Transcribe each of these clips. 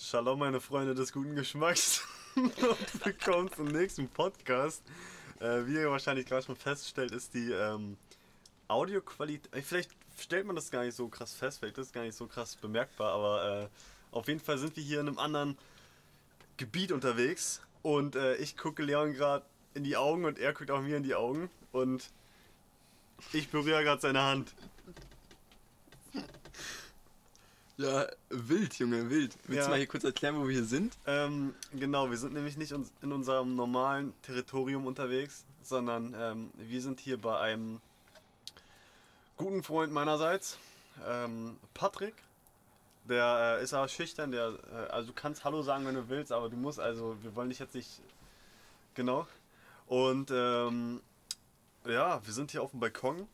Shalom, meine Freunde des guten Geschmacks. Und willkommen zum nächsten Podcast. Äh, wie ihr wahrscheinlich gerade schon feststellt, ist die ähm, Audioqualität. äh, Vielleicht stellt man das gar nicht so krass fest, vielleicht ist es gar nicht so krass bemerkbar, aber äh, auf jeden Fall sind wir hier in einem anderen Gebiet unterwegs. Und äh, ich gucke Leon gerade in die Augen und er guckt auch mir in die Augen. Und ich berühre gerade seine Hand. Ja, wild, Junge, wild. Willst Ja. du mal hier kurz erklären, wo wir hier sind? Ähm, genau, wir sind nämlich nicht in unserem normalen Territorium unterwegs, sondern ähm, wir sind hier bei einem guten Freund meinerseits, ähm, Patrick. Der äh, ist aber schüchtern, der, äh, also du kannst Hallo sagen, wenn du willst, aber du musst, also wir wollen dich jetzt nicht, genau. Und ähm, ja, wir sind hier auf dem Balkon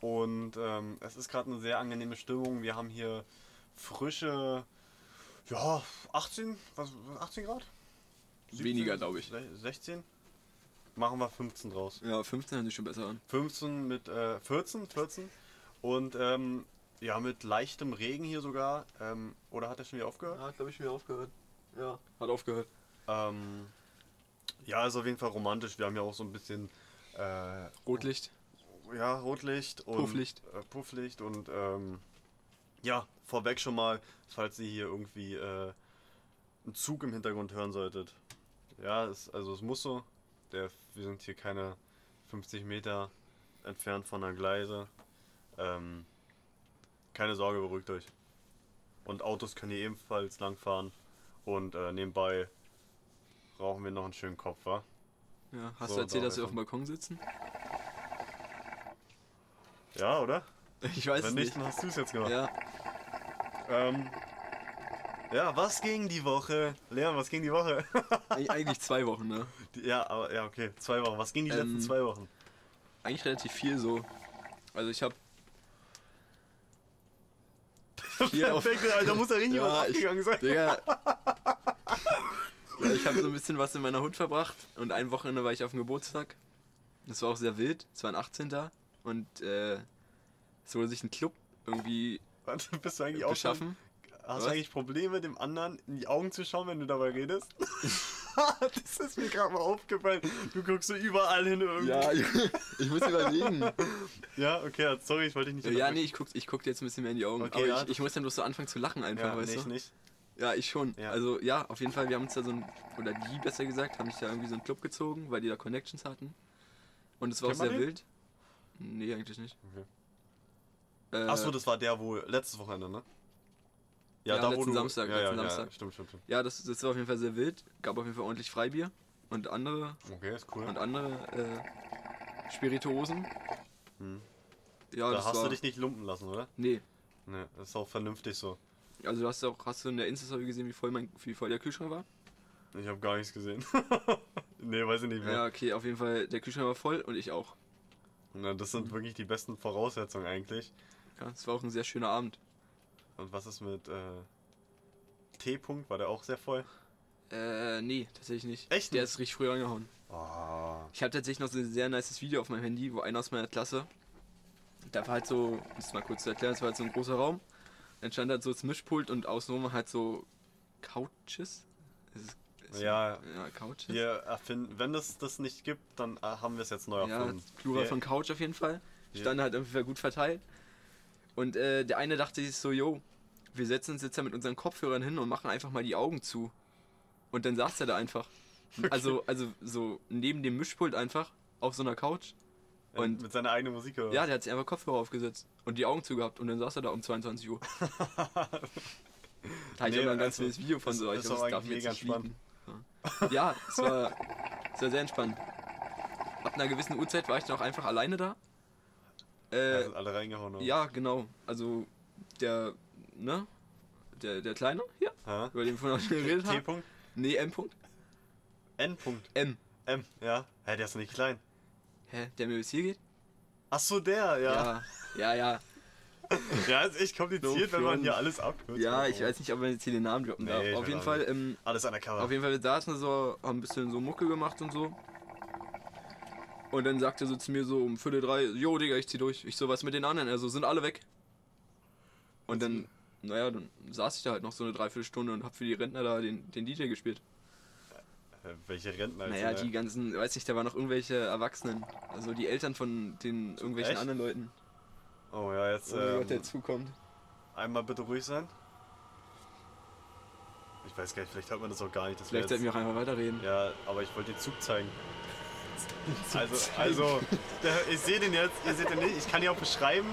und ähm, es ist gerade eine sehr angenehme Stimmung. Wir haben hier frische, ja, 18, was, 18 Grad? Weniger, glaube ich. Se- 16? Machen wir 15 draus. Ja, 15 hört sich schon besser an. 15 mit äh, 14, 14. Und ähm, ja, mit leichtem Regen hier sogar. Ähm, oder hat er schon wieder aufgehört? Ja, glaube ich, wieder aufgehört. Ja. Hat aufgehört. Ähm, ja, ist auf jeden Fall romantisch. Wir haben ja auch so ein bisschen äh, Rotlicht. Ja, Rotlicht und Pufflicht. Äh, Pufflicht und ähm, ja, vorweg schon mal, falls ihr hier irgendwie äh, einen Zug im Hintergrund hören solltet. Ja, es, also es muss so. Der, wir sind hier keine 50 Meter entfernt von der Gleise. Ähm, keine Sorge, beruhigt euch. Und Autos können hier ebenfalls langfahren. Und äh, nebenbei rauchen wir noch einen schönen Kopf, wa? Ja. Hast So, du erzählt, da dass wir auf dem Balkon sitzen? Ja, oder? Ich weiß Wenn nicht, nicht. dann hast du es jetzt gemacht. Ja, Ähm, ja, was ging die Woche? Leon, was ging die Woche? eig- eigentlich zwei Wochen, ne? Die- ja, aber ja, okay, zwei Wochen. Was ging die Ähm, letzten zwei Wochen? Eigentlich relativ viel so. Also ich habe. Perfekt, Alter, da muss er richtig was Ja, ich, abgegangen sein. Digga. Ja, ich habe so ein bisschen was in meiner Hut verbracht und ein Wochenende war ich auf dem Geburtstag. Das war auch sehr wild. Es war ein 18. und äh, wurde sich ein Club irgendwie Warte, bist du eigentlich auch schon, beschaffen. Hast Was? du eigentlich Probleme, dem anderen in die Augen zu schauen, wenn du dabei redest? das ist mir gerade mal aufgefallen. Du guckst so überall hin irgendwie. Ja, ich muss überlegen. Ja, okay, sorry, ich wollte dich nicht Ja, nee, ich guck, ich guck dir jetzt ein bisschen mehr in die Augen. Okay, aber ja, ich, ich muss dann bloß so anfangen zu lachen einfach, ja, weißt nee, ich du? nicht. Ja, ich schon. Ja. Also ja, auf jeden Fall, wir haben uns da so ein, oder die besser gesagt, haben sich da irgendwie so einen Club gezogen, weil die da Connections hatten. Und es war Kennt auch sehr wild. Nee, eigentlich nicht. Okay. Äh, Achso, das war der, wo letztes Wochenende, ne? Ja, letzten Samstag, Ja, ja, letzten ja, Samstag. stimmt, stimmt, stimmt. Ja, das, das war auf jeden Fall sehr wild. Gab auf jeden Fall ordentlich Freibier und andere Okay, ist cool. und andere äh, Spirituosen. Hm. Ja, da das hast war, du dich nicht lumpen lassen, oder? Nee. Ne, das ist auch vernünftig so. Also du hast auch, hast du in der Insta-Story gesehen, wie voll, mein, wie voll der Kühlschrank war? Ich habe gar nichts gesehen. nee, weiß ich nicht mehr. Ja, okay, auf jeden Fall, der Kühlschrank war voll und ich auch. Na, das sind wirklich die besten Voraussetzungen eigentlich. Ja, es war auch ein sehr schöner Abend. Und was ist mit äh, T-Punkt? War der auch sehr voll? Äh, nee, tatsächlich nicht. Echt Der ist richtig früh angehauen. Oh. Ich habe tatsächlich noch so ein sehr nices Video auf meinem Handy, wo einer aus meiner Klasse, da war halt so, um das mal kurz zu erklären, es war halt so ein großer Raum. Dann stand halt so das Mischpult und außenrum halt so Couches. Ist, es- ist, Ja. Ja, Couches. Wir erfinden, wenn es das nicht gibt, dann äh, haben wir es jetzt neu Ja, erfunden. Plural Wir- von Couch auf jeden Fall. Ja. standen halt auf jeden Fall gut verteilt. Und äh, der eine dachte sich so, yo, wir setzen uns jetzt da mit unseren Kopfhörern hin und machen einfach mal die Augen zu. Und dann saß er da einfach. Also, also so neben dem Mischpult einfach auf so einer Couch. und- mit seiner eigenen Musik oder? Ja, der hat sich einfach Kopfhörer aufgesetzt und die Augen zugehabt und dann saß er da um 22 Uhr. da habe ich Nee, auch ein ganz also, wildes Video von so. Ich auch glaub, das darf ich jetzt mega nicht. Ja, ja es, war, es war sehr entspannt. Ab einer gewissen Uhrzeit war ich dann auch einfach alleine da. Äh, sind alle reingehauen. oder? ja, genau. Also der, ne? Der, der Kleine hier, Ha? über den wir vorhin auch geredet haben. T-Punkt? Nee, M. -Punkt. N-Punkt. M. M, ja. Hä, der ist nicht klein. Hä, der mir bis hier geht? Ach so, der, ja. Ja, ja, ja. Ja, ist echt kompliziert, No wenn man hier alles abkürzt. Ja, ich weiß nicht, ob man jetzt hier den Namen droppen Nee, darf. Auf jeden Fall, ähm, Alles undercover. Auf jeden Fall, wir saßen so, haben ein bisschen so Mucke gemacht und so. Und dann sagte er so zu mir so um Viertel drei, jo Digga, ich zieh durch. Ich so, was mit den anderen? Also sind alle weg. Und dann naja, dann saß ich da halt noch so eine Dreiviertelstunde und hab für die Rentner da den, den DJ gespielt. Äh, welche Rentner? Naja, die ganzen, weiß nicht, da waren noch irgendwelche Erwachsenen. Also die Eltern von den irgendwelchen Echt? anderen Leuten. Oh ja, jetzt Oh Gott, ähm, der zukommt. einmal bitte ruhig sein. Ich weiß gar nicht, vielleicht hört man das auch gar nicht. Das Vielleicht sollten wir auch einfach weiterreden. Ja, aber ich wollte den Zug zeigen. Also, also der, ich sehe den jetzt, ihr seht den nicht, ich kann ihn auch beschreiben.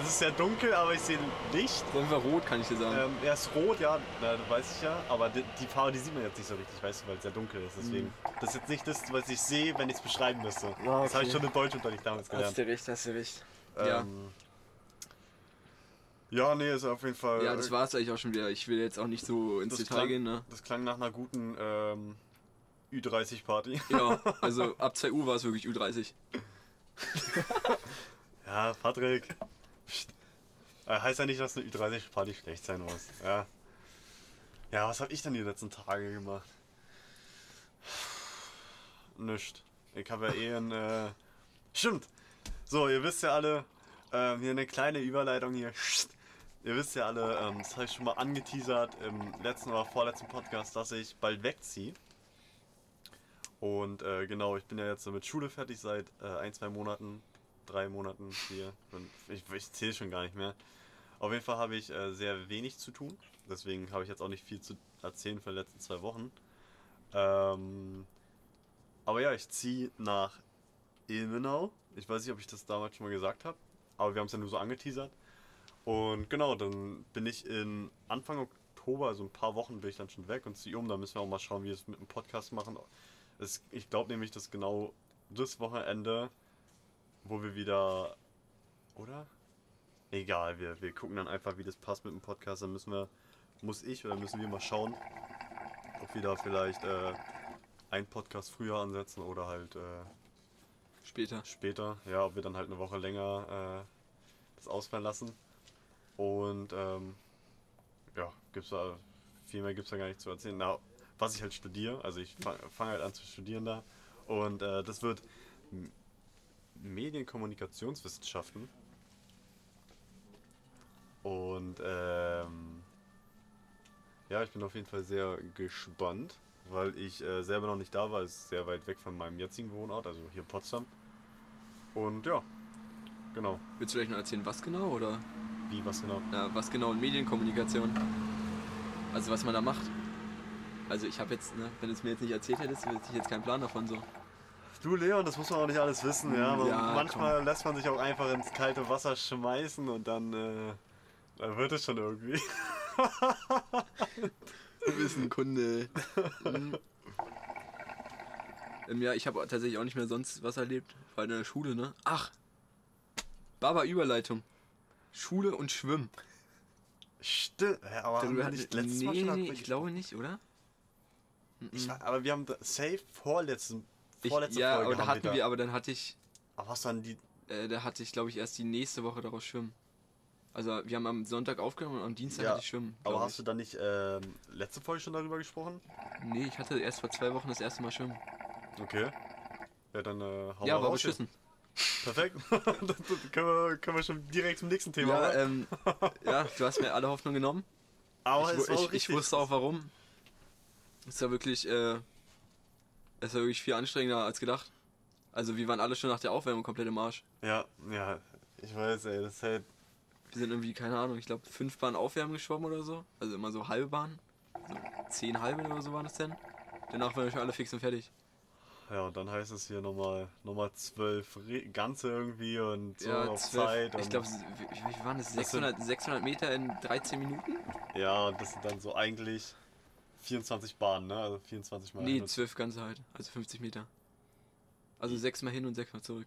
Es ist sehr dunkel, aber ich sehe Licht. Auf jeden Fall rot, kann ich dir sagen. Ähm, er ist rot, ja, na, das weiß ich ja, aber die, die Farbe, die sieht man jetzt nicht so richtig, weißt du, weil es sehr dunkel ist. Deswegen, das ist jetzt nicht das, was ich sehe, wenn ich es beschreiben müsste. Mhm. Ah, Das habe ich okay. schon im Deutschunterricht damals gelernt. hast du recht, hast du recht. Ähm, ja, nee, ist auf jeden Fall. ja, das war es eigentlich auch schon wieder. Ich will jetzt auch nicht so ins Detail klang, gehen, ne? Das klang nach einer guten ähm, Ü30-Party. Ja, also ab 2 Uhr war es wirklich U30. Ja, Patrick. Äh, heißt ja nicht, dass eine Ü30-Party schlecht sein muss. Ja. Ja, was habe ich denn die letzten Tage gemacht? Nischt. Ich habe ja eh ein. Äh... Stimmt! So, ihr wisst ja alle, ähm, hier eine kleine Überleitung hier. Ihr wisst ja alle, ähm, das habe ich schon mal angeteasert im letzten oder vorletzten Podcast, dass ich bald wegziehe. Und äh, genau, ich bin ja jetzt mit Schule fertig seit äh, ein, zwei Monaten, drei Monaten, vier, fünf, ich, ich zähle schon gar nicht mehr. Auf jeden Fall habe ich äh, sehr wenig zu tun, deswegen habe ich jetzt auch nicht viel zu erzählen für die letzten zwei Wochen. Ähm, aber ja, ich ziehe nach Ilmenau. Ich weiß nicht, ob ich das damals schon mal gesagt habe, aber wir haben es ja nur so angeteasert. Und genau, dann bin ich in Anfang Oktober, also ein paar Wochen bin ich dann schon weg und ziehe um. Da müssen wir auch mal schauen, wie wir es mit dem Podcast machen. Es, ich glaube nämlich, dass genau das Wochenende, wo wir wieder. Oder? Egal, wir, wir gucken dann einfach, wie das passt mit dem Podcast. Dann müssen wir, muss ich oder müssen wir mal schauen, ob wir da vielleicht äh, einen Podcast früher ansetzen oder halt äh, Später. später. Ja, ob wir dann halt eine Woche länger äh, das ausfallen lassen. Und ähm, ja, gibt's da viel mehr gibt's da gar nicht zu erzählen. Na, was ich halt studiere, also ich fange fang halt an zu studieren da. Und äh, das wird Medienkommunikationswissenschaften. Und ähm, ja, ich bin auf jeden Fall sehr gespannt, weil ich äh, selber noch nicht da war. Es ist sehr weit weg von meinem jetzigen Wohnort, also hier in Potsdam. Und ja, genau. Willst du vielleicht noch erzählen, was genau oder? Wie, was genau? Ja, was genau in Medienkommunikation? Also was man da macht. Also ich habe jetzt, ne, wenn du es mir jetzt nicht erzählt hättest, hätte ich jetzt keinen Plan davon so. Du Leon, das muss man auch nicht alles wissen, ja. Man, Ja, manchmal lässt man sich auch einfach ins kalte Wasser schmeißen und dann, äh, dann wird es schon irgendwie. Wissenkunde. mhm. ähm, ja, ich habe tatsächlich auch nicht mehr sonst was erlebt. War in der Schule, ne? Ach! Baba Überleitung. Schule und Schwimmen. Stimmt. Ja, aber haben wir nicht letztes nee, Mal schon nee, ich glaube nicht, oder? Ich, war- aber wir haben da- safe vorletzten, Ich, vorletzte ja, Folge aber da haben hatten wir, aber dann hatte ich, Aber was dann die. äh, da hatte ich, glaube ich, erst die nächste Woche daraus Schwimmen. Also wir haben am Sonntag aufgenommen und am Dienstag Ja, hatte ich Schwimmen. Aber hast du dann nicht ähm, letzte Folge schon darüber gesprochen? ich. Nee, ich hatte erst vor zwei Wochen das erste Mal Schwimmen. Okay. Ja, dann äh, hau ja, mal war raus hier. beschissen. Perfekt. dann können wir, können wir schon direkt zum nächsten Thema. Ja, ähm, ja, du hast mir alle Hoffnung genommen. aber ich, ich, ich wusste auch warum. Es war wirklich, äh, es war wirklich viel anstrengender als gedacht. Also wir waren alle schon nach der Aufwärmung komplett im Arsch. Ja, ja. Ich weiß, ey, das ist halt. Wir sind irgendwie, keine Ahnung, ich glaube fünf Bahnen Aufwärmen geschwommen oder so. Also immer so halbe Bahnen. So zehn halbe oder so waren es denn. Danach waren wir schon alle fix und fertig. Ja, und dann heißt es hier nochmal nochmal zwölf ganze irgendwie und so ja, auf zwölf, Zeit. ich glaube, wie, waren das? Das sind- 600, 600 Meter in 13 Minuten? Ja, und das sind dann so eigentlich 24 Bahnen, ne? Also 24 mal. Nee, hin und- zwölf ganze halt. Also 50 Meter. Also sechsmal hin und sechsmal zurück.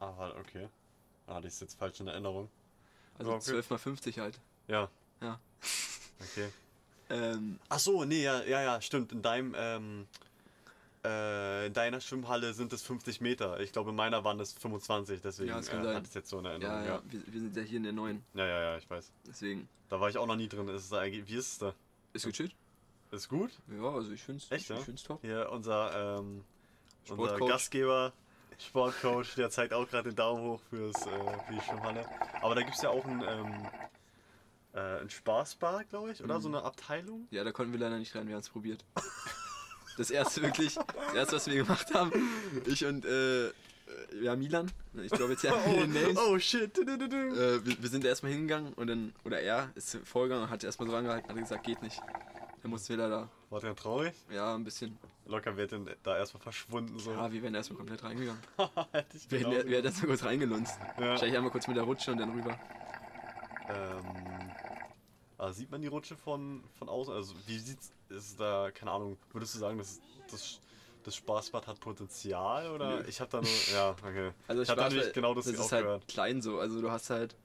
Ah, warte, okay. Ah, das ist jetzt falsch in Erinnerung. Also okay. 12 mal 50 halt. Ja. Ja. Okay. Ähm, Ach so, nee, ja, ja, ja, stimmt. In deinem, ähm, äh, in deiner Schwimmhalle sind es 50 Meter. Ich glaube, in meiner waren es 25, deswegen Ja, das kann äh, sein. hat es jetzt so eine ja, Erinnerung. ja, Ja, Wir, wir sind ja hier in der neuen. ja, ja, ja, ich weiß. Deswegen. Da war ich auch noch nie drin. Ist es eigentlich, wie ist es da? Ist gechillt? Ist gut? Ja, also ich find's, Echt, ich, ja? ich find's top. Hier unser, ähm, unser. Gastgeber, Sportcoach, der zeigt auch gerade den Daumen hoch fürs, äh, für die Schwimmhalle. Aber da gibt es ja auch ein, ähm, äh, ein Spaßbad, glaube ich, oder? Mhm. So eine Abteilung. Ja, da konnten wir leider nicht rein, wir haben es probiert. Das erste wirklich, das erste, was wir gemacht haben, ich und äh, ja, Milan, ich glaube jetzt ja den Names. oh shit. Äh, wir, wir sind erstmal hingegangen und dann, oder er ist vorgegangen und hat erstmal so angehalten, hat gesagt, geht nicht. Dann mussten wir leider, War der traurig? ja, ein bisschen, Locker wird denn da erstmal verschwunden so. ja, wir wären erstmal komplett reingegangen. Hätte ich Wir hätten, wir hätten erstmal kurz reingelunzt. Ja. Wahrscheinlich einmal kurz mit der Rutsche und dann rüber. Ähm, also sieht man die Rutsche von, von außen? Also wie sieht's, ist da, keine Ahnung, würdest du sagen, das, das, das Spaßbad hat Potenzial oder? Nö. Ich habe da nur, ja, okay. Also ich habe da nämlich genau das, das ist halt gehört. klein so, also du hast halt,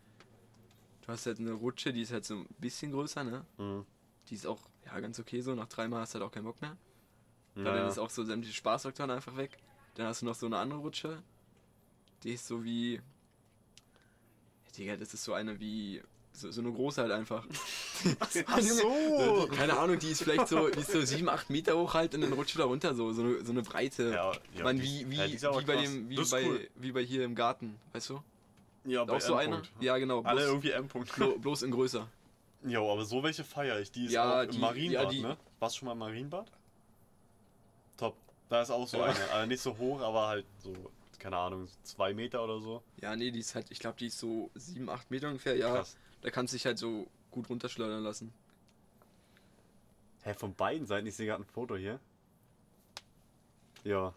du hast halt eine Rutsche, die ist halt so ein bisschen größer, ne? Mhm. Die ist auch, ja, ganz okay so, nach dreimal hast du halt auch keinen Bock mehr. Weil Ja, dann ist auch so sämtliche Spaßfaktoren einfach weg. Dann hast du noch so eine andere Rutsche. Die ist so wie. Digga, das ist so eine wie. So, so eine große halt einfach. Ach so! Keine Ahnung, die ist vielleicht so, die ist so 7, 8 Meter hoch halt und dann rutscht du da runter so, so eine, so eine Breite. Ja, ja, Man, wie, wie, ja, wie, bei dem, wie, bei, cool. wie bei hier im Garten, weißt du? Ja, auch so eine? Ja, genau. Alle Bloß, irgendwie M-Punkt. blo- bloß in größer. Jo, aber so welche feiere ich. Die ist Ja, auch im die- Marienbad, ja, die- ne? Warst du schon mal im Marienbad? Top. Da ist auch so Ja. eine. Also nicht so hoch, aber halt so, keine Ahnung, zwei Meter oder so. Ja, nee, die ist halt, ich glaube, die ist so 7, 8 Meter ungefähr, ja. Krass. Da kannst du dich halt so gut runterschleudern lassen. Hä, von beiden Seiten? Ich sehe gerade ein Foto hier. Ja,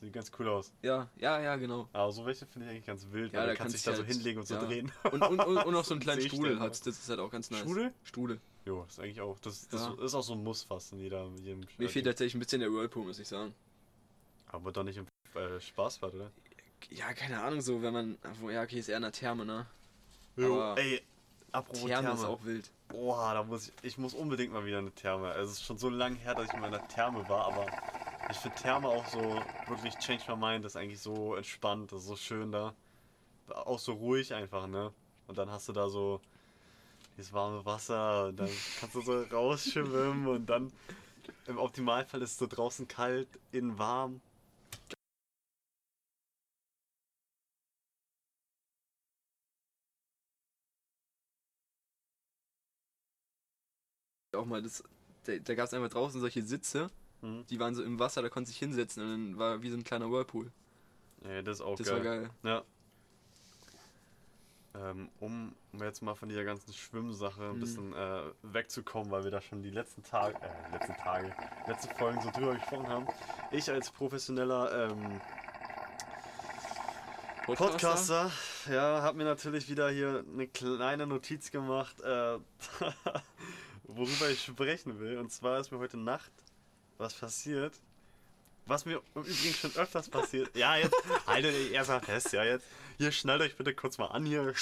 sieht ganz cool aus. Ja, ja, ja, genau. Aber so welche finde ich eigentlich ganz wild, Ja, weil da du kannst dich du da so halt- hinlegen und so ja. drehen. Und, und, und, und noch so einen kleinen Strudel denn, hat, das ist halt auch ganz nice. Strudel? Strudel. Jo, ist eigentlich auch. Das, das Ja. ist auch so ein Muss fast in jeder, jedem Mir fehlt tatsächlich ein bisschen der Whirlpool, muss ich sagen. Aber doch nicht im äh, Spaßbad, oder? Ja, keine Ahnung, so, wenn man. wo- Ja, okay, ist eher eine Therme, ne? Jo, Aber ey, apropos Therme, Therme. ist auch wild. Boah, da muss ich, ich muss unbedingt mal wieder eine Therme. Also es ist schon so lange her, dass ich in meiner Therme war, aber ich finde Therme auch so wirklich change my mind, das ist eigentlich so entspannt, das ist so schön da. Auch so ruhig einfach, ne? Und dann hast du da so dieses warme Wasser und dann kannst du so rausschwimmen und dann im Optimalfall ist es so draußen kalt, innen warm. Auch mal das. Da, da gab es einfach draußen solche Sitze, Mhm. die waren so im Wasser, da konnte sich hinsetzen und dann war wie so ein kleiner Whirlpool. Ja, das ist auch Das geil. war geil. Ja. Ähm, um, um jetzt mal von dieser ganzen Schwimmsache ein Mhm. bisschen äh, wegzukommen, weil wir da schon die letzten Tage, äh, letzten Tage, letzten Folgen so drüber gesprochen haben. Ich als professioneller ähm, Podcaster, ja, habe mir natürlich wieder hier eine kleine Notiz gemacht, äh, worüber ich sprechen will. Und zwar ist mir heute Nacht was passiert. Was mir im Übrigen schon öfters passiert. Ja, jetzt haltet ihr erstmal fest, ja, jetzt. Hier, schnallt euch bitte kurz mal an hier.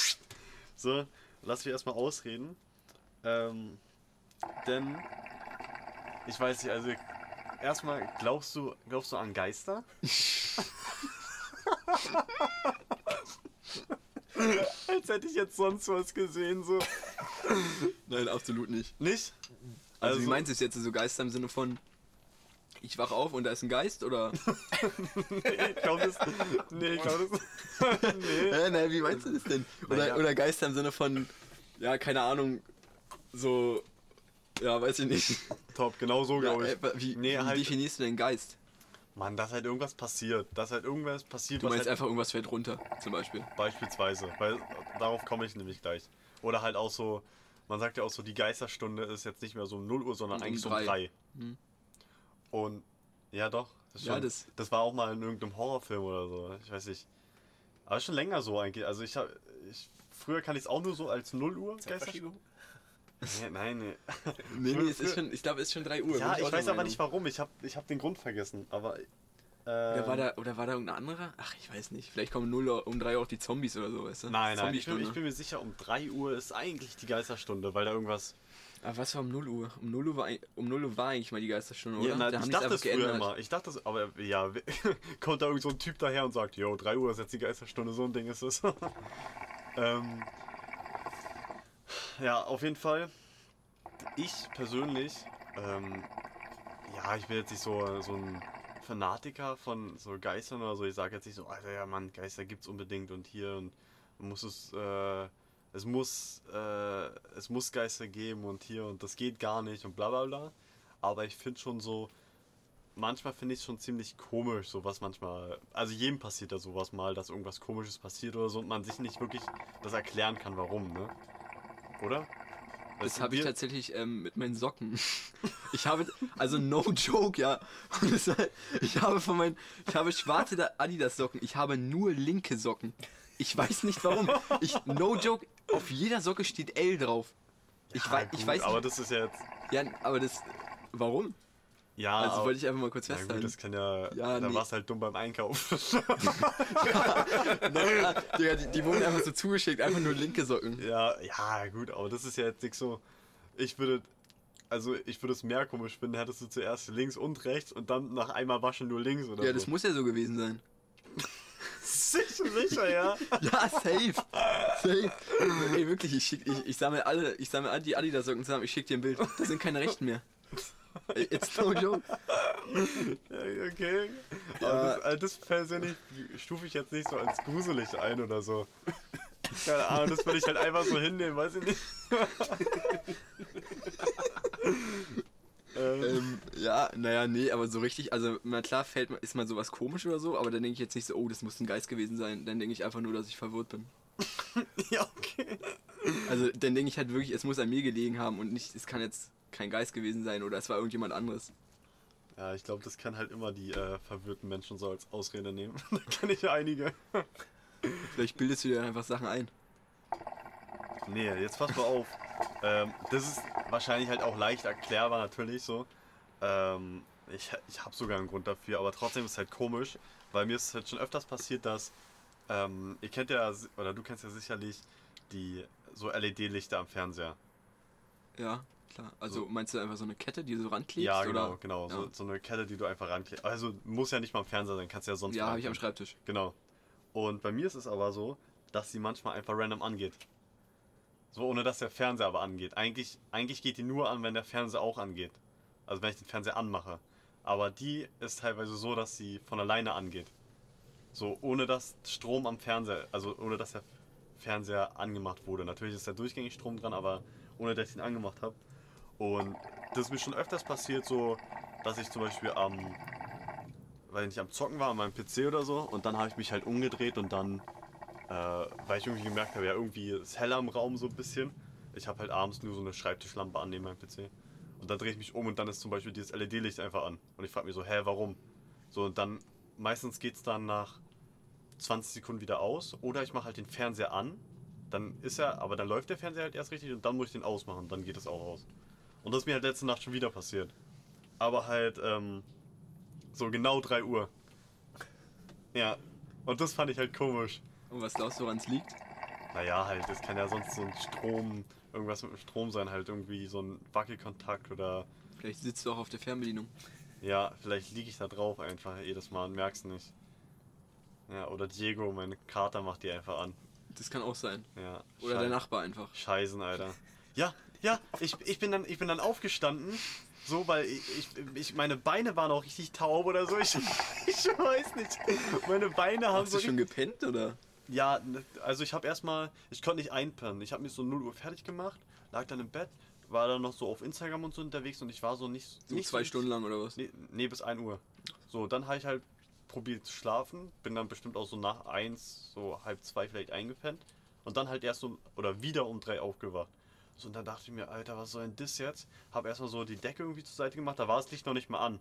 So, lasst mich erstmal ausreden. Ähm, denn, ich weiß nicht, also erstmal, glaubst du, glaubst du an Geister? Als hätte ich jetzt sonst was gesehen, so. Nein, absolut nicht. Nicht? Also, wie meinst du es jetzt so Geister im Sinne von. Ich wach auf und da ist ein Geist oder. Nee, ich glaube das. Nee, ich glaube das. nee. Hä, nein, wie meinst du das denn? Oder, Naja. oder Geister im Sinne von. Ja, keine Ahnung. So. Ja, weiß ich nicht. Top, genau so, Ja, glaube ich. äh, wie, Nee, wie halt- definierst du denn Geist? Mann, dass halt irgendwas passiert. Dass halt irgendwas passiert, Du meinst halt einfach, irgendwas fällt runter, zum Beispiel. Beispielsweise, weil darauf komme ich nämlich gleich. Oder halt auch so, man sagt ja auch so, die Geisterstunde ist jetzt nicht mehr so um 0 Uhr, sondern Um eigentlich so um drei. 3. Hm. Und ja doch, das, Ja, schon, das- das, war auch mal in irgendeinem Horrorfilm oder so, ich weiß nicht. Aber schon länger so eigentlich. Also ich habe, ich, früher kann ich es auch nur so als 0 Uhr Geisterstunde. Nee, nein, nee. Nee, nee, es ist schon, ich glaube, es ist schon 3 Uhr. ja, ich auch weiß aber nicht warum. Ich habe ich hab den Grund vergessen. Aber. Oder war, da, oder war da irgendein anderer? Ach, ich weiß nicht. Vielleicht kommen 0 Uhr, um 3 Uhr auch die Zombies oder so, weißt du? Nein, nein, ich bin, ich bin mir sicher, um 3 Uhr ist eigentlich die Geisterstunde, weil da irgendwas. Aber was war um 0 Uhr? Um 0 Uhr war, um 0 Uhr war eigentlich mal die Geisterstunde, oder? Ja, na, Da haben ich dachte es früher geändert. immer. Ich dachte es, aber ja, kommt da irgend so ein Typ daher und sagt, yo, 3 Uhr ist jetzt die Geisterstunde, so ein Ding ist es. ähm, ja, auf jeden Fall. Ich persönlich, ähm, ja, ich bin jetzt nicht so, so ein Fanatiker von so Geistern oder so. Ich sage jetzt nicht so, Alter, ja, Mann, Geister gibt's unbedingt und hier und man muss es, äh, es muss, äh, es muss Geister geben und hier und das geht gar nicht und bla bla bla. Aber ich finde schon so, manchmal finde ich es schon ziemlich komisch, sowas manchmal. Also jedem passiert da sowas mal, dass irgendwas komisches passiert oder so und man sich nicht wirklich das erklären kann, warum, ne? Oder? Das du, habe ich tatsächlich ähm, mit meinen Socken. Ich habe, also no joke, ja. Ich habe von meinen, ich habe schwarze Da- Adidas-Socken. Ich habe nur linke Socken. Ich weiß nicht warum. Ich, no joke, auf jeder Socke steht L drauf. Ich, Ja, wei ich gut, weiß Aber nicht. das ist ja jetzt. Ja, aber das, warum? Ja, Also wollte ich einfach mal kurz na gut, festhalten. das kann ja. Ja, da nee. warst halt dumm beim Einkauf. Naja, Digga, die, die wurden einfach so zugeschickt, einfach nur linke Socken. ja, ja, gut, aber das ist ja jetzt nicht so. Ich würde. Also ich würde es mehr komisch finden, hättest du zuerst links und rechts und dann nach einmal waschen nur links oder Ja, so. das muss ja so gewesen sein. sicher, sicher, ja. Ja, safe. Safe. Ey, wirklich, ich, schick, ich, ich sammle alle, ich sammle all die Adidas-Socken zusammen, ich schick dir ein Bild. Da sind keine rechten mehr. It's no joke. Okay. Ja. Aber das, also das persönlich stufe ich jetzt nicht so als gruselig ein oder so. Keine Ahnung, das würde ich halt einfach so hinnehmen, weiß ich nicht. ähm, ja, naja, nee, aber so richtig, also na klar fällt, mir- ist mal sowas komisch oder so, aber dann denke ich jetzt nicht so, oh, das muss ein Geist gewesen sein. Dann denke ich einfach nur, dass ich verwirrt bin. ja, okay. Also dann denke ich halt wirklich, es muss an mir gelegen haben und nicht, es kann jetzt kein Geist gewesen sein oder es war irgendjemand anderes. Ja, ich glaube, das kann halt immer die äh, verwirrten Menschen so als Ausrede nehmen. da kenne ich ja einige. Vielleicht bildest du dir einfach Sachen ein. Nee, jetzt pass mal auf. Ähm, das ist wahrscheinlich halt auch leicht erklärbar, natürlich so. Ähm, ich ich habe sogar einen Grund dafür, aber trotzdem ist es halt komisch, weil mir ist halt schon öfters passiert, dass. Ähm, ihr kennt ja, oder du kennst ja sicherlich die so LED-Lichter am Fernseher. Ja, klar. Also So. meinst du einfach so eine Kette, die du so ranklebst? ja, genau, oder? genau. So, Ja. so eine Kette, die du einfach ranklebst. Also muss ja nicht mal am Fernseher sein, kannst ja sonst Ja, habe ich am. Schreibtisch. Genau. Und bei mir ist es aber so, dass sie manchmal einfach random angeht. So ohne dass der Fernseher aber angeht. Eigentlich, eigentlich geht die nur an, wenn der Fernseher auch angeht. Also wenn ich den Fernseher anmache. Aber die ist teilweise so, dass sie von alleine angeht. So ohne dass Strom am Fernseher, also ohne dass der Fernseher angemacht wurde. Natürlich ist da durchgängig Strom dran, aber ohne dass ich ihn angemacht habe. Und das ist mir schon öfters passiert, so dass ich zum Beispiel am weil ich am Zocken war an meinem PC oder so und dann habe ich mich halt umgedreht und dann, äh, weil ich irgendwie gemerkt habe, ja irgendwie ist heller im Raum so ein bisschen. Ich habe halt abends nur so eine Schreibtischlampe an neben meinem PC und dann drehe ich mich um und dann ist zum Beispiel dieses LED-Licht einfach an und ich frage mich so, hä, warum? So und dann, meistens geht es dann nach 20 Sekunden wieder aus oder ich mache halt den Fernseher an, dann ist er, aber dann läuft der Fernseher halt erst richtig und dann muss ich den ausmachen, dann geht es auch aus. Und das ist mir halt letzte Nacht schon wieder passiert. Aber halt, ähm, so genau 3 Uhr. Ja. Und das fand ich halt komisch. Und was glaubst du, woran es liegt? Naja, halt, das kann ja sonst so ein Strom, irgendwas mit dem Strom sein, halt irgendwie so ein Wackelkontakt oder. Vielleicht sitzt du auch auf der Fernbedienung. Ja, vielleicht liege ich da drauf einfach jedes Mal und merk's nicht. Ja, oder Diego, mein Kater macht die einfach an. Das kann auch sein. Ja. Oder der Nachbar einfach. Scheißen, Alter. Ja, ja, ich, ich, bin dann, ich bin dann aufgestanden, so, weil ich, ich, meine Beine waren auch richtig taub oder so. Ich, ich weiß nicht. Meine Beine haben Hast so du schon gepennt oder? Ja, ne, also ich habe erstmal, ich konnte nicht einpennen. Ich habe mich so 0 Uhr fertig gemacht, lag dann im Bett, war dann noch so auf Instagram und so unterwegs und ich war so nicht. So nicht zwei so, Stunden lang oder was? Nee, nee, bis 1 Uhr. So, dann habe ich halt probiert zu schlafen, bin dann bestimmt auch so nach 1, so halb 2 vielleicht eingepennt und dann halt erst so, oder wieder um 3 aufgewacht. So, und dann dachte ich mir, Alter, was soll denn das jetzt? Habe erstmal so die Decke irgendwie zur Seite gemacht, da war das Licht noch nicht mal an.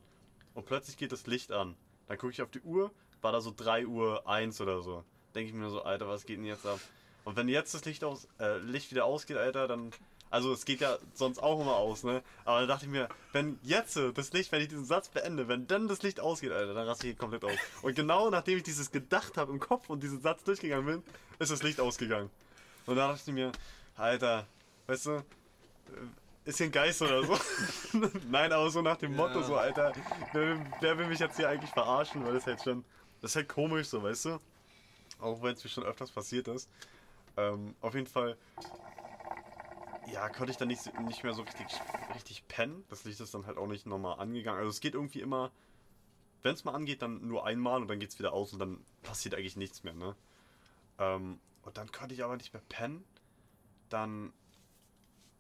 Und plötzlich geht das Licht an. Dann gucke ich auf die Uhr, war da so 3 Uhr 1 oder so. Denke ich mir so, Alter, was geht denn jetzt ab? Und wenn jetzt das Licht, aus, äh, Licht wieder ausgeht, Alter, dann. Also es geht ja sonst auch immer aus, ne? Aber dann dachte ich mir, wenn jetzt das Licht, wenn ich diesen Satz beende, wenn dann das Licht ausgeht, Alter, dann raste ich komplett aus. Und genau nachdem ich dieses gedacht habe im Kopf und diesen Satz durchgegangen bin, ist das Licht ausgegangen. Und dann dachte ich mir, Alter, weißt du, äh, ist hier ein Geist oder so? Nein, aber so nach dem Motto, Ja. so, Alter, wer, wer will mich jetzt hier eigentlich verarschen? Weil das halt schon, das ist halt komisch so, weißt du? Auch wenn es mir schon öfters passiert ist. Ähm, auf jeden Fall, ja, konnte ich dann nicht, nicht mehr so richtig, richtig pennen. Das Licht ist dann halt auch nicht nochmal angegangen. Also es geht irgendwie immer, wenn es mal angeht, dann nur einmal und dann geht es wieder aus und dann passiert eigentlich nichts mehr, ne? Ähm, und dann konnte ich aber nicht mehr pennen. dann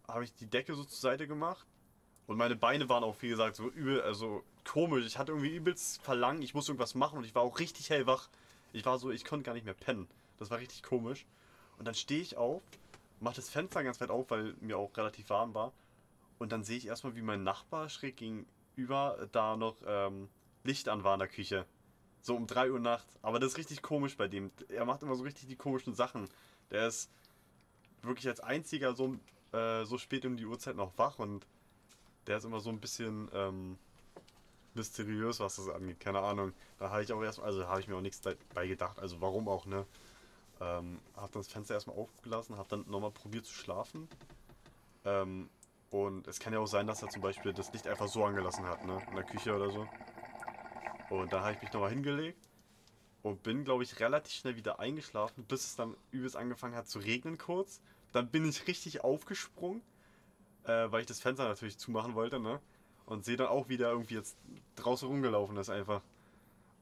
habe ich die Decke so zur Seite gemacht und meine Beine waren auch, wie gesagt, so übel, also komisch. Ich hatte irgendwie übelst Verlangen, ich musste irgendwas machen und ich war auch richtig hellwach. Ich war so, ich konnte gar nicht mehr pennen. Das war richtig komisch. Und dann stehe ich auf, mache das Fenster ganz weit auf, weil mir auch relativ warm war. Und dann sehe ich erstmal, wie mein Nachbar schräg gegenüber da noch ähm, Licht an war in der Küche. So um 3 Uhr nachts. Aber das ist richtig komisch bei dem. Er macht immer so richtig die komischen Sachen. Der ist wirklich als einziger so, äh, so spät um die Uhrzeit noch wach und der ist immer so ein bisschen ähm, mysteriös, was das angeht. Keine Ahnung. Da habe ich auch erstmal, also habe ich mir auch nichts dabei gedacht. Also warum auch, ne? Ähm, hab dann das Fenster erstmal aufgelassen, hab dann nochmal probiert zu schlafen. Ähm, und es kann ja auch sein, dass er zum Beispiel das Licht einfach so angelassen hat, ne? In der Küche oder so. Und da habe ich mich nochmal hingelegt und bin, glaube ich, relativ schnell wieder eingeschlafen, bis es dann übelst angefangen hat zu regnen kurz. Dann bin ich richtig aufgesprungen, äh, weil ich das Fenster natürlich zumachen wollte, ne? Und sehe dann auch wieder irgendwie jetzt draußen rumgelaufen ist einfach.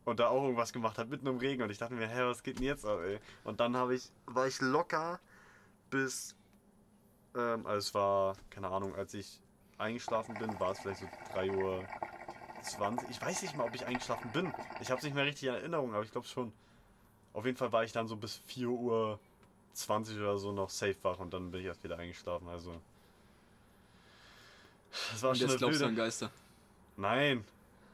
Und da auch irgendwas gemacht hat mitten im Regen. Und ich dachte mir, hä, was geht denn jetzt ab, ey? Und dann habe ich, war ich locker bis, ähm, also es war, keine Ahnung, als ich eingeschlafen bin, war es vielleicht so 3 Uhr 20. Ich weiß nicht mal, ob ich eingeschlafen bin. Ich habe es nicht mehr richtig in Erinnerung, aber ich glaube schon. Auf jeden Fall war ich dann so bis 4 Uhr 20 oder so noch safe wach und dann bin ich erst wieder eingeschlafen. Also. Das war und schon jetzt glaubst du an Geister? Nein.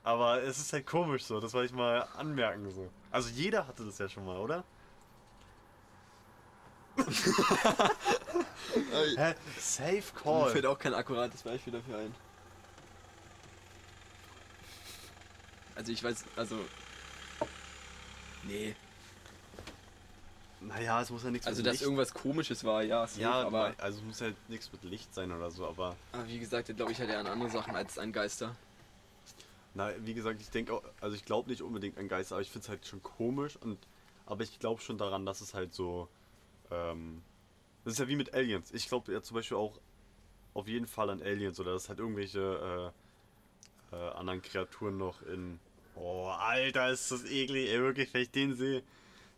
Aber es ist halt komisch so, das wollte ich mal anmerken so. Also jeder hatte das ja schon mal, oder? Hä? Safe Call. Mir fällt auch kein akkurates Beispiel dafür ein. Also ich weiß, also. Nee. Naja, es muss ja nichts Also, dass Licht. irgendwas komisches war, ja. Safe, ja, aber. Also, es muss halt nichts mit Licht sein oder so, aber. Aber wie gesagt, glaube ich halt eher an andere Sachen als an Geister. Na, wie gesagt, ich denke auch, also ich glaube nicht unbedingt an Geister, aber ich finde es halt schon komisch und. Aber ich glaube schon daran, dass es halt so. Ähm, das ist ja wie mit Aliens. Ich glaube ja zum Beispiel auch auf jeden Fall an Aliens oder dass halt irgendwelche äh, äh, anderen Kreaturen noch in Oh, Alter, ist das eklig, ey, wirklich, wenn ich den sehe.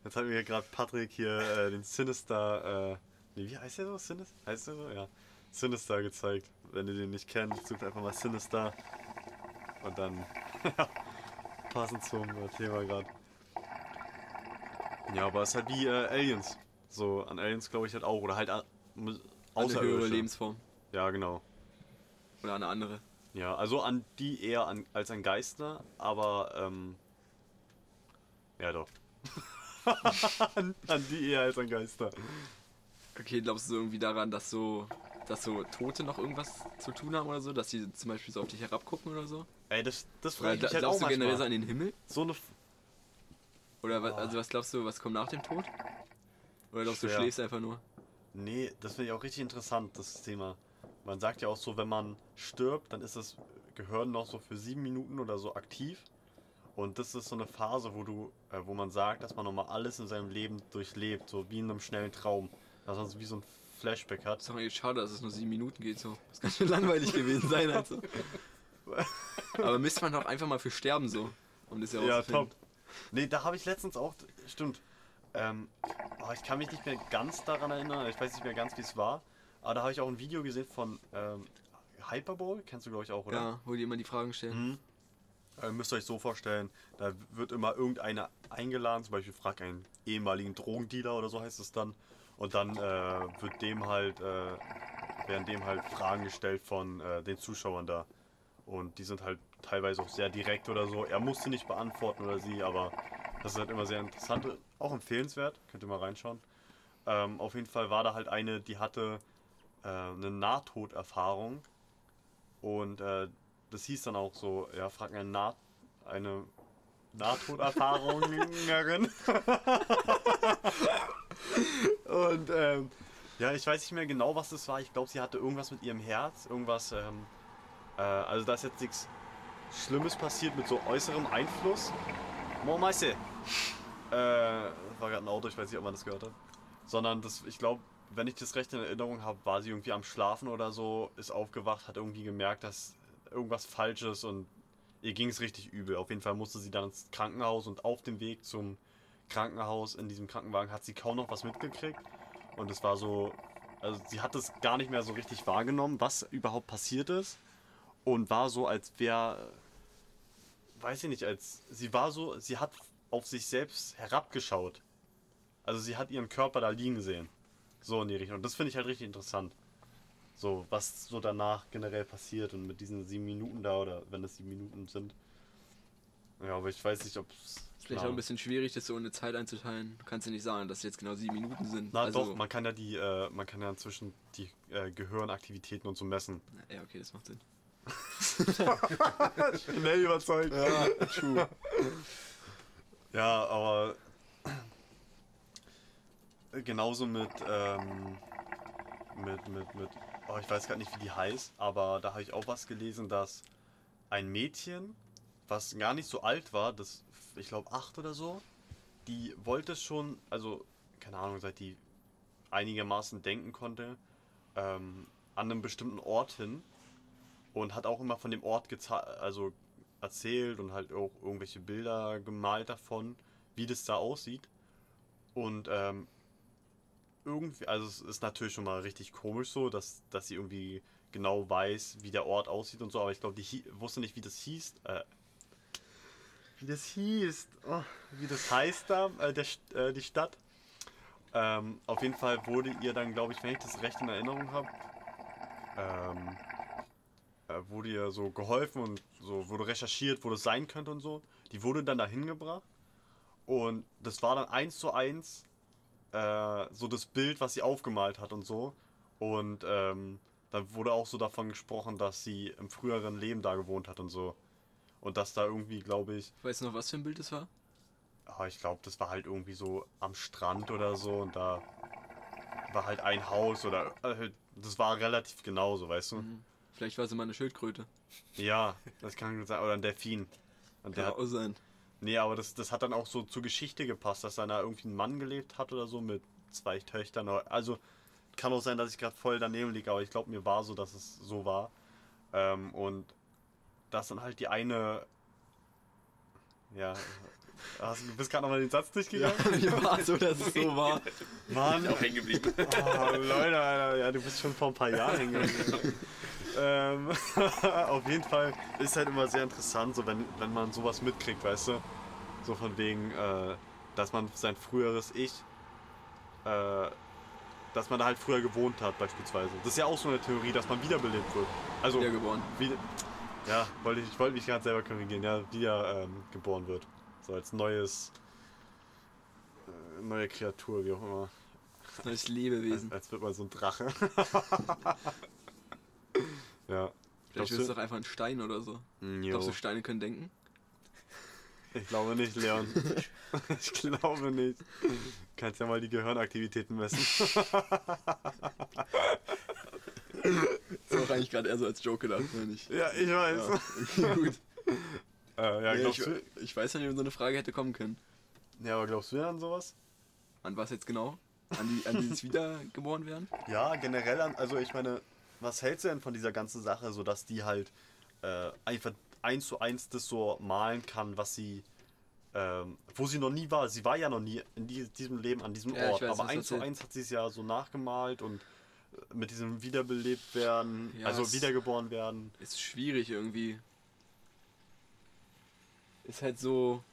Jetzt hat mir gerade Patrick hier äh, den Sinister, äh, nee, wie heißt der so? Sinister? Heißt der so? Ja. Sinister gezeigt. Wenn ihr den nicht kennt, sucht einfach mal Sinister. Und dann, passend zum Thema gerade. Ja, aber es ist halt wie äh, Aliens. So, an Aliens glaube ich halt auch. Oder halt äh, außerirdische. Eine höhere Lebensform. Ja, genau. Oder eine andere. Ja, also an die eher an, als an Geister, aber ähm, ja doch. an, an, die eher als an Geister. Okay, glaubst du irgendwie daran, dass so, dass so Tote noch irgendwas zu tun haben oder so, dass sie zum Beispiel so auf dich herabgucken oder so? Ey, das, das frage ich mich halt Glaubst du generell so an den Himmel? So eine. F oder was, also was glaubst du, was kommt nach dem Tod? Oder glaubst Schwer. du, schläfst einfach nur? Nee, das finde ich auch richtig interessant, das Thema. Man sagt ja auch so, wenn man stirbt, dann ist das Gehirn noch so für sieben Minuten oder so aktiv. Und das ist so eine Phase, wo du, äh, wo man sagt, dass man nochmal alles in seinem Leben durchlebt, so wie in einem schnellen Traum. Dass man so wie so ein Flashback hat. ist doch eigentlich schade, dass es nur sieben Minuten geht so. Das kann schon langweilig gewesen sein. Also. Aber müsste man doch einfach mal für sterben so. Um das ja, ja top. Nee, da habe ich letztens auch, stimmt. Ähm, oh, ich kann mich nicht mehr ganz daran erinnern, ich weiß nicht mehr ganz, wie es war. Aber da habe ich auch ein Video gesehen von ähm, Hyperbowl, kennst du glaube ich auch, oder? Ja, wo die immer die Fragen stellen. Mhm. Äh, müsst ihr euch so vorstellen, da wird immer irgendeiner eingeladen, zum Beispiel fragt einen ehemaligen Drogendealer oder so heißt es dann. Und dann äh, wird dem halt, äh, werden dem halt Fragen gestellt von äh, den Zuschauern da. Und die sind halt teilweise auch sehr direkt oder so. Er musste nicht beantworten oder sie, aber das ist halt immer sehr interessant, auch empfehlenswert. Könnt ihr mal reinschauen. Ähm, auf jeden Fall war da halt eine, die hatte äh, eine Nahtoderfahrung. Und äh, das hieß dann auch so, ja, frag eine, nah eine Nahtoderfahrerin. und ähm, ja, ich weiß nicht mehr genau, was das war. Ich glaube, sie hatte irgendwas mit ihrem Herz, irgendwas, ähm, äh, also da ist jetzt nichts Schlimmes passiert mit so äußerem Einfluss. Moin Meister. Äh, war gerade ein Auto, ich weiß nicht, ob man das gehört hat. Sondern das, ich glaube, wenn ich das recht in Erinnerung habe, war sie irgendwie am Schlafen oder so, ist aufgewacht, hat irgendwie gemerkt, dass irgendwas falsch ist und ihr ging es richtig übel. Auf jeden Fall musste sie dann ins Krankenhaus und auf dem Weg zum Krankenhaus in diesem Krankenwagen hat sie kaum noch was mitgekriegt. Und es war so also sie hat es gar nicht mehr so richtig wahrgenommen, was überhaupt passiert ist. Und war so, als wäre, weiß ich nicht, als sie war so, sie hat auf sich selbst herabgeschaut. Also sie hat ihren Körper da liegen sehen. So in die Richtung. Und das finde ich halt richtig interessant. So, was so danach generell passiert und mit diesen sieben Minuten da oder wenn es sieben Minuten sind. Ja, aber ich weiß nicht, ob es. Vielleicht auch ein bisschen schwierig, das so ohne Zeit einzuteilen. Du kannst ja nicht sagen, dass es jetzt genau sieben Minuten sind. Na also, doch, man kann ja die, äh, man kann ja inzwischen die äh, Gehirnaktivitäten und so messen. Ja, okay, das macht Sinn. Schnell überzeugt. Ja, true. Ja, aber genauso mit, ähm, mit, mit, mit, oh, ich weiß gar nicht, wie die heißt, aber da habe ich auch was gelesen, dass ein Mädchen, was gar nicht so alt war, das, ich glaube acht oder so, die wollte schon, also, keine Ahnung, seit die einigermaßen denken konnte, ähm, an einem bestimmten Ort hin und hat auch immer von dem Ort also erzählt und halt auch irgendwelche Bilder gemalt davon, wie das da aussieht. Und ähm, irgendwie, also es ist natürlich schon mal richtig komisch so, dass, dass sie irgendwie genau weiß, wie der Ort aussieht und so, aber ich glaube, die wusste nicht, wie das hieß. Äh, wie das hieß, oh, wie das heißt da, äh, der, äh, die Stadt. Ähm, auf jeden Fall wurde ihr dann, glaube ich, wenn ich das recht in Erinnerung habe, ähm, äh, wurde ihr so geholfen und so wurde recherchiert, wo das sein könnte und so. Die wurde dann dahin gebracht und das war dann eins zu eins äh, so das Bild, was sie aufgemalt hat und so. Und ähm, dann wurde auch so davon gesprochen, dass sie im früheren Leben da gewohnt hat und so. Und dass da irgendwie, glaube ich, Weißt du noch, was für ein Bild das war? ah, ich glaube, das war halt irgendwie so am Strand oder so und da war halt ein Haus oder äh, halt, das war relativ genauso, weißt du? Mhm. Vielleicht war sie mal eine Schildkröte. Ja, das kann sein. Oder ein Delfin. Und der Kann hat, auch sein. Nee, aber das, das hat dann auch so zur Geschichte gepasst, dass dann da irgendwie ein Mann gelebt hat oder so mit zwei Töchtern. Also kann auch sein, dass ich gerade voll daneben liege, aber ich glaube, mir war so, dass es so war. Ähm, und dass dann halt die eine. Ja. Hast, du bist gerade nochmal den Satz durchgegangen? Mir war so, dass es so war. Mann, Auch hängen geblieben. Oh, Leute, Alter, ja, du bist schon vor ein paar Jahren hängen geblieben. ähm, auf jeden Fall ist halt immer sehr interessant, so wenn, wenn man sowas mitkriegt, weißt du? So von wegen, äh, dass man sein früheres Ich, äh, dass man da halt früher gewohnt hat, beispielsweise. Das ist ja auch so eine Theorie, dass man wiederbelebt wird. Also, Wiedergeboren. wieder, ja, wollte ich, ich wollte mich gerade selber korrigieren, ja, wieder ähm, geboren wird. So als neues, äh, neue Kreatur, wie auch immer. Neues Als, Lebewesen. als wird man so ein Drache. ja. Vielleicht wird es doch einfach ein Stein oder so. Jo. Glaubst du, Steine können denken? Ich glaube nicht, Leon. ich glaube nicht. Kannst ja mal die Gehirnaktivitäten messen. Das war auch eigentlich gerade eher so als Joke gedacht, oder nicht? ja, ich weiß. Ja, gut. Äh, ja, ich, du? ich weiß ja nicht, wie so eine Frage hätte kommen können. Ja, aber glaubst du an sowas? An was jetzt genau? An, die, an dieses Wiedergeboren werden? Ja, generell an, also ich meine, was hältst du denn von dieser ganzen Sache, so dass die halt äh, einfach eins zu eins das so malen kann, was sie, ähm, wo sie noch nie war. Sie war ja noch nie in die, diesem Leben an diesem Ja, Ort, weiß, aber eins zu eins hat sie es ja so nachgemalt und äh, mit diesem wiederbelebt werden, Ja, also wiedergeboren werden. Ist schwierig irgendwie. Ist halt so.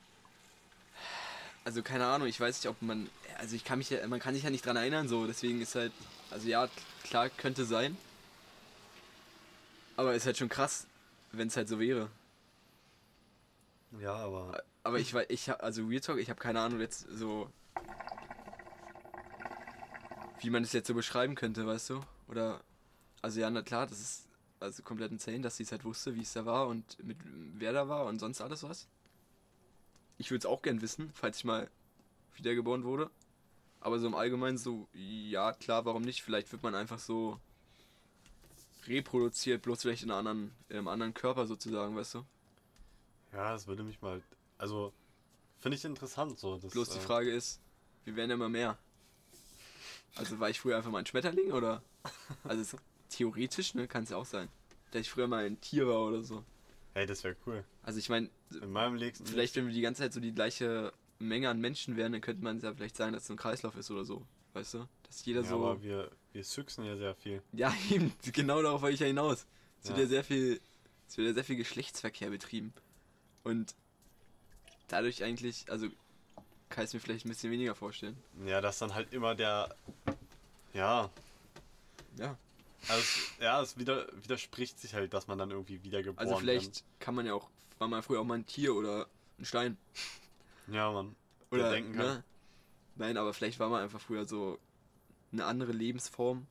Also keine Ahnung, ich weiß nicht, ob man. Also ich kann mich ja, man kann sich ja nicht dran erinnern, so, deswegen ist halt. Also ja, klar, könnte sein. Aber ist halt schon krass, wenn es halt so wäre. Ja, aber Aber ich weiß, ich hab, also Real Talk, ich habe keine Ahnung jetzt so. Wie man das jetzt so beschreiben könnte, weißt du? Oder. Also ja, na klar, das ist also komplett insane, dass sie es halt wusste, wie es da war und mit wer da war und sonst alles was. Ich würde es auch gern wissen, falls ich mal wiedergeboren wurde. Aber so im Allgemeinen so, ja klar, warum nicht? Vielleicht wird man einfach so reproduziert, bloß vielleicht in, anderen, in einem anderen Körper sozusagen, weißt du? ja, das würde mich mal, also finde ich interessant so. Das, Bloß die äh, Frage ist, wir werden ja immer mehr. Also war ich früher einfach mal ein Schmetterling oder? Also es, theoretisch, ne, kann es ja auch sein. Dass ich früher mal ein Tier war oder so. Hey, das wäre cool. Also ich meine, In meinem Leben. vielleicht wenn wir die ganze Zeit so die gleiche Menge an Menschen wären, dann könnte man ja vielleicht sagen, dass es so ein Kreislauf ist oder so. Weißt du? Dass jeder ja, so. aber wir, Wir süchsen ja sehr viel. Ja, eben, genau darauf wollte ich ja hinaus. Es wird Ja. ja sehr viel, es wird ja sehr viel Geschlechtsverkehr betrieben. Und dadurch eigentlich, also kann ich es mir vielleicht ein bisschen weniger vorstellen. Ja, dass dann halt immer der. Ja, Ja. also es- ja, es wieder, widerspricht sich halt, dass man dann irgendwie wiedergeboren Also vielleicht kann man ja auch, war man früher auch mal ein Tier oder ein Stein. Kann. Ja, man. der Oder denken kann. ne? Nein, aber vielleicht war man einfach früher so eine andere Lebensform.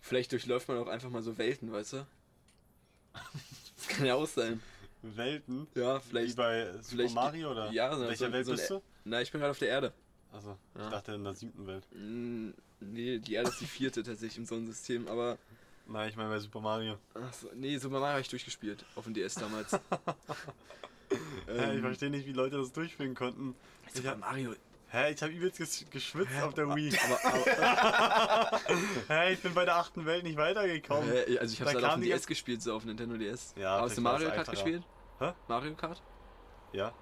Vielleicht durchläuft man auch einfach mal so Welten, weißt du? Das kann ja auch sein. Welten. Ja, Wie vielleicht. bei Super vielleicht- Mario oder? ja, so- welcher so- Welt so bist du? Na, ich bin gerade auf der Erde. Also, Ja. ich dachte in der siebten Welt. Nee, die Erde ist die vierte tatsächlich im Sonnensystem, aber. Nein, ich meine bei Super Mario. Ach so, nee, Super Mario habe ich durchgespielt. Auf dem DS damals. Ja, ich Ähm, verstehe nicht, wie Leute das durchführen konnten. Ich Super hab, Mario. Hä, ich habe übelst ges- geschwitzt auf der Wii. Aber, aber Hä, ich bin bei der achten Welt nicht weitergekommen. äh, also ich habe halt auf dem die DS gespielt, so auf Nintendo DS. Ja, hast du Mario Kart gespielt? Hä? Mario Kart? Ja,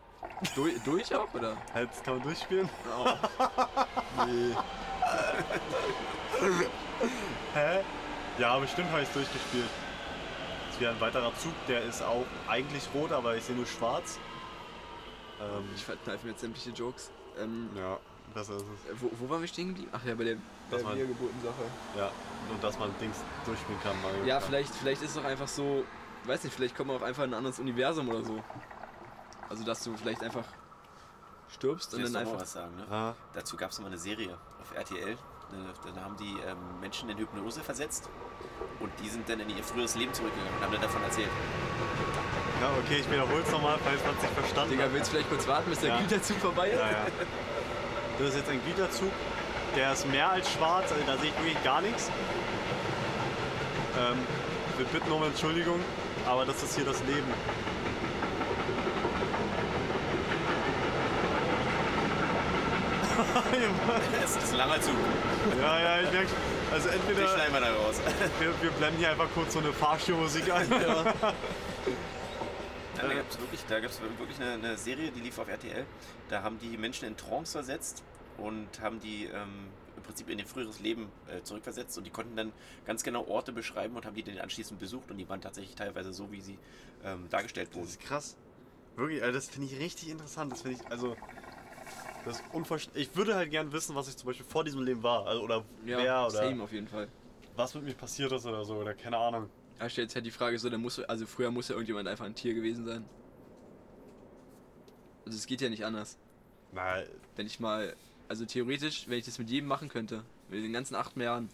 Durch, durch auch, oder? hä, das kann man durchspielen. Nee. Hä? Ja, bestimmt habe ich es durchgespielt. Das ist wieder ein weiterer Zug, der ist auch eigentlich rot, aber ich sehe nur schwarz. Ähm, Ich verkneife mir jetzt sämtliche Jokes. Ähm, ja, besser ist es. äh, wo, wo waren wir stehen geblieben? Ach ja, bei der, bei Wiedergeburten-Sache. Ja, nur dass man Dings durchspielen kann. Mario Ja, vielleicht, vielleicht ist es auch einfach so, weiß nicht, vielleicht kommt man auch einfach in ein anderes Universum oder so. Also, dass du vielleicht einfach stirbst und dann einfach. was sagen, ne? Ah, Dazu gab es mal eine Serie auf RTL. Dann haben die ähm, Menschen in Hypnose versetzt und die sind dann in ihr früheres Leben zurückgegangen und haben dann davon erzählt. Ja, okay, ich wiederhole es nochmal, falls man es nicht verstanden Digga, hat. willst du vielleicht kurz warten, bis der Ja. Güterzug vorbei ist? Ja, ja. Das ist jetzt ein Güterzug, der ist mehr als schwarz, also da sehe ich wirklich gar nichts. Ähm, wir bitten um Entschuldigung, aber das ist hier das Leben. Es ist ein langer Zug. ja, ja, ich merke, also Den entweder schneiden wir da raus. wir, wir blenden hier einfach kurz so eine Fahrstuhlmusik ein. Nein, da gab es wirklich, da gab's wirklich eine, eine Serie, die lief auf RTL. Da haben die Menschen in Trance versetzt und haben die ähm, im Prinzip in ihr früheres Leben äh, zurückversetzt und die konnten dann ganz genau Orte beschreiben und haben die dann anschließend besucht und die waren tatsächlich teilweise so, wie sie ähm, dargestellt Das wurden. ist krass. Wirklich, also das finde ich richtig interessant. Das finde ich, also. Das ist unverständlich. Ich würde halt gern wissen, was ich zum Beispiel vor diesem Leben war. Also, oder Ja, wer oder same auf jeden Fall. was mit mir passiert ist oder so. Oder keine Ahnung. Da stellt sich halt die Frage so, dann muss, also früher muss ja irgendjemand einfach ein Tier gewesen sein. Also es geht ja nicht anders. Na, Wenn ich mal, also theoretisch, wenn ich das mit jedem machen könnte, mit den ganzen acht Jahren,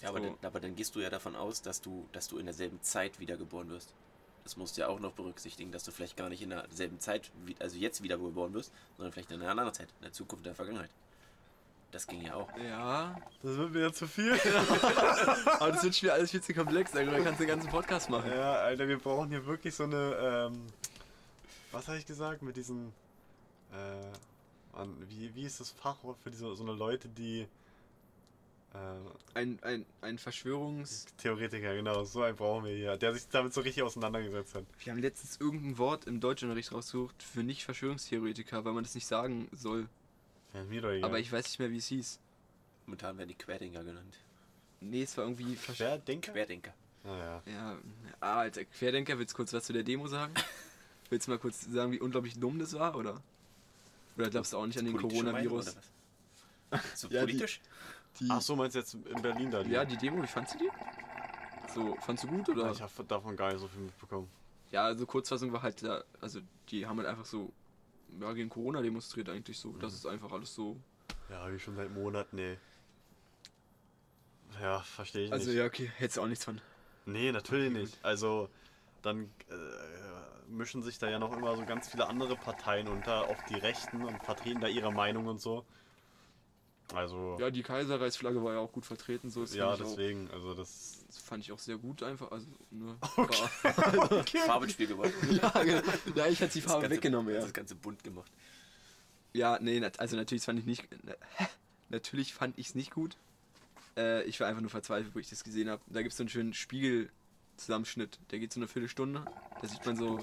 Ja, aber, So. dann, aber dann gehst du ja davon aus, dass du, dass du in derselben Zeit wiedergeboren wirst. Das musst du ja auch noch berücksichtigen, dass du vielleicht gar nicht in derselben Zeit, wie- also jetzt wiedergeboren wirst, sondern vielleicht in einer anderen Zeit, in der Zukunft, in der Vergangenheit. Das ging ja auch. ja, das wird mir jetzt zu viel. aber das wird schon wieder alles viel zu komplex, darüber kannst du den ganzen Podcast machen. ja, Alter, wir brauchen hier wirklich so eine. Ähm, was habe ich gesagt? Mit diesen. Äh, Mann, wie, wie ist das Fachwort für diese, so eine Leute, die. Äh, Ein, ein, ein Verschwörungs... Theoretiker, genau, so einen brauchen wir hier, der sich damit so richtig auseinandergesetzt hat. Wir haben letztens irgendein Wort im Deutschunterricht rausgesucht für Nicht-Verschwörungstheoretiker, weil man das nicht sagen soll. Ja, mir doch egal. Aber ich weiß nicht mehr, wie es hieß. Momentan werden die Querdenker genannt. Nee, es war irgendwie... Versch Wer Denker? Querdenker. Naja. Ja, ah, Alter, Querdenker, willst du kurz was zu der Demo sagen? willst du mal kurz sagen, wie unglaublich dumm das war, oder? Oder glaubst du auch nicht an den Meinung, Coronavirus? was? So Ja, die- politisch? Die, Ach so, meinst du jetzt in Berlin da? die- ja, die Demo, wie fandst du die? So, fandst du gut, oder? Ich habe davon gar nicht so viel mitbekommen. Ja, also Kurzfassung war halt da, also die haben halt einfach so ja, gegen Corona demonstriert eigentlich so. Das ist einfach alles so. Ja, wie schon seit Monaten, nee. Ja, verstehe ich Also nicht. ja, okay, hättest du auch nichts von. Nee, natürlich nicht. Also, dann äh, mischen sich da ja noch immer so ganz viele andere Parteien unter, auch die Rechten und vertreten da ihre Meinung und so. Also, ja, Ja, die Kaiserreichsflagge war ja auch gut vertreten, so das fand ich deswegen, also das. Auch, das fand ich auch sehr gut einfach. Also, ne, Farbenspiel geworden. war, ja, genau. ja, ich hatte die Das Farbe Ganze- weggenommen, ja. Das Ganze bunt gemacht. Ja, nee, also natürlich fand ich nicht. hä? Natürlich fand ich es nicht gut. Äh, ich war einfach nur verzweifelt, wo ich das gesehen habe. Da gibt es so einen schönen Spiegel-Zusammenschnitt. Der geht so eine Viertelstunde. Da sieht man so.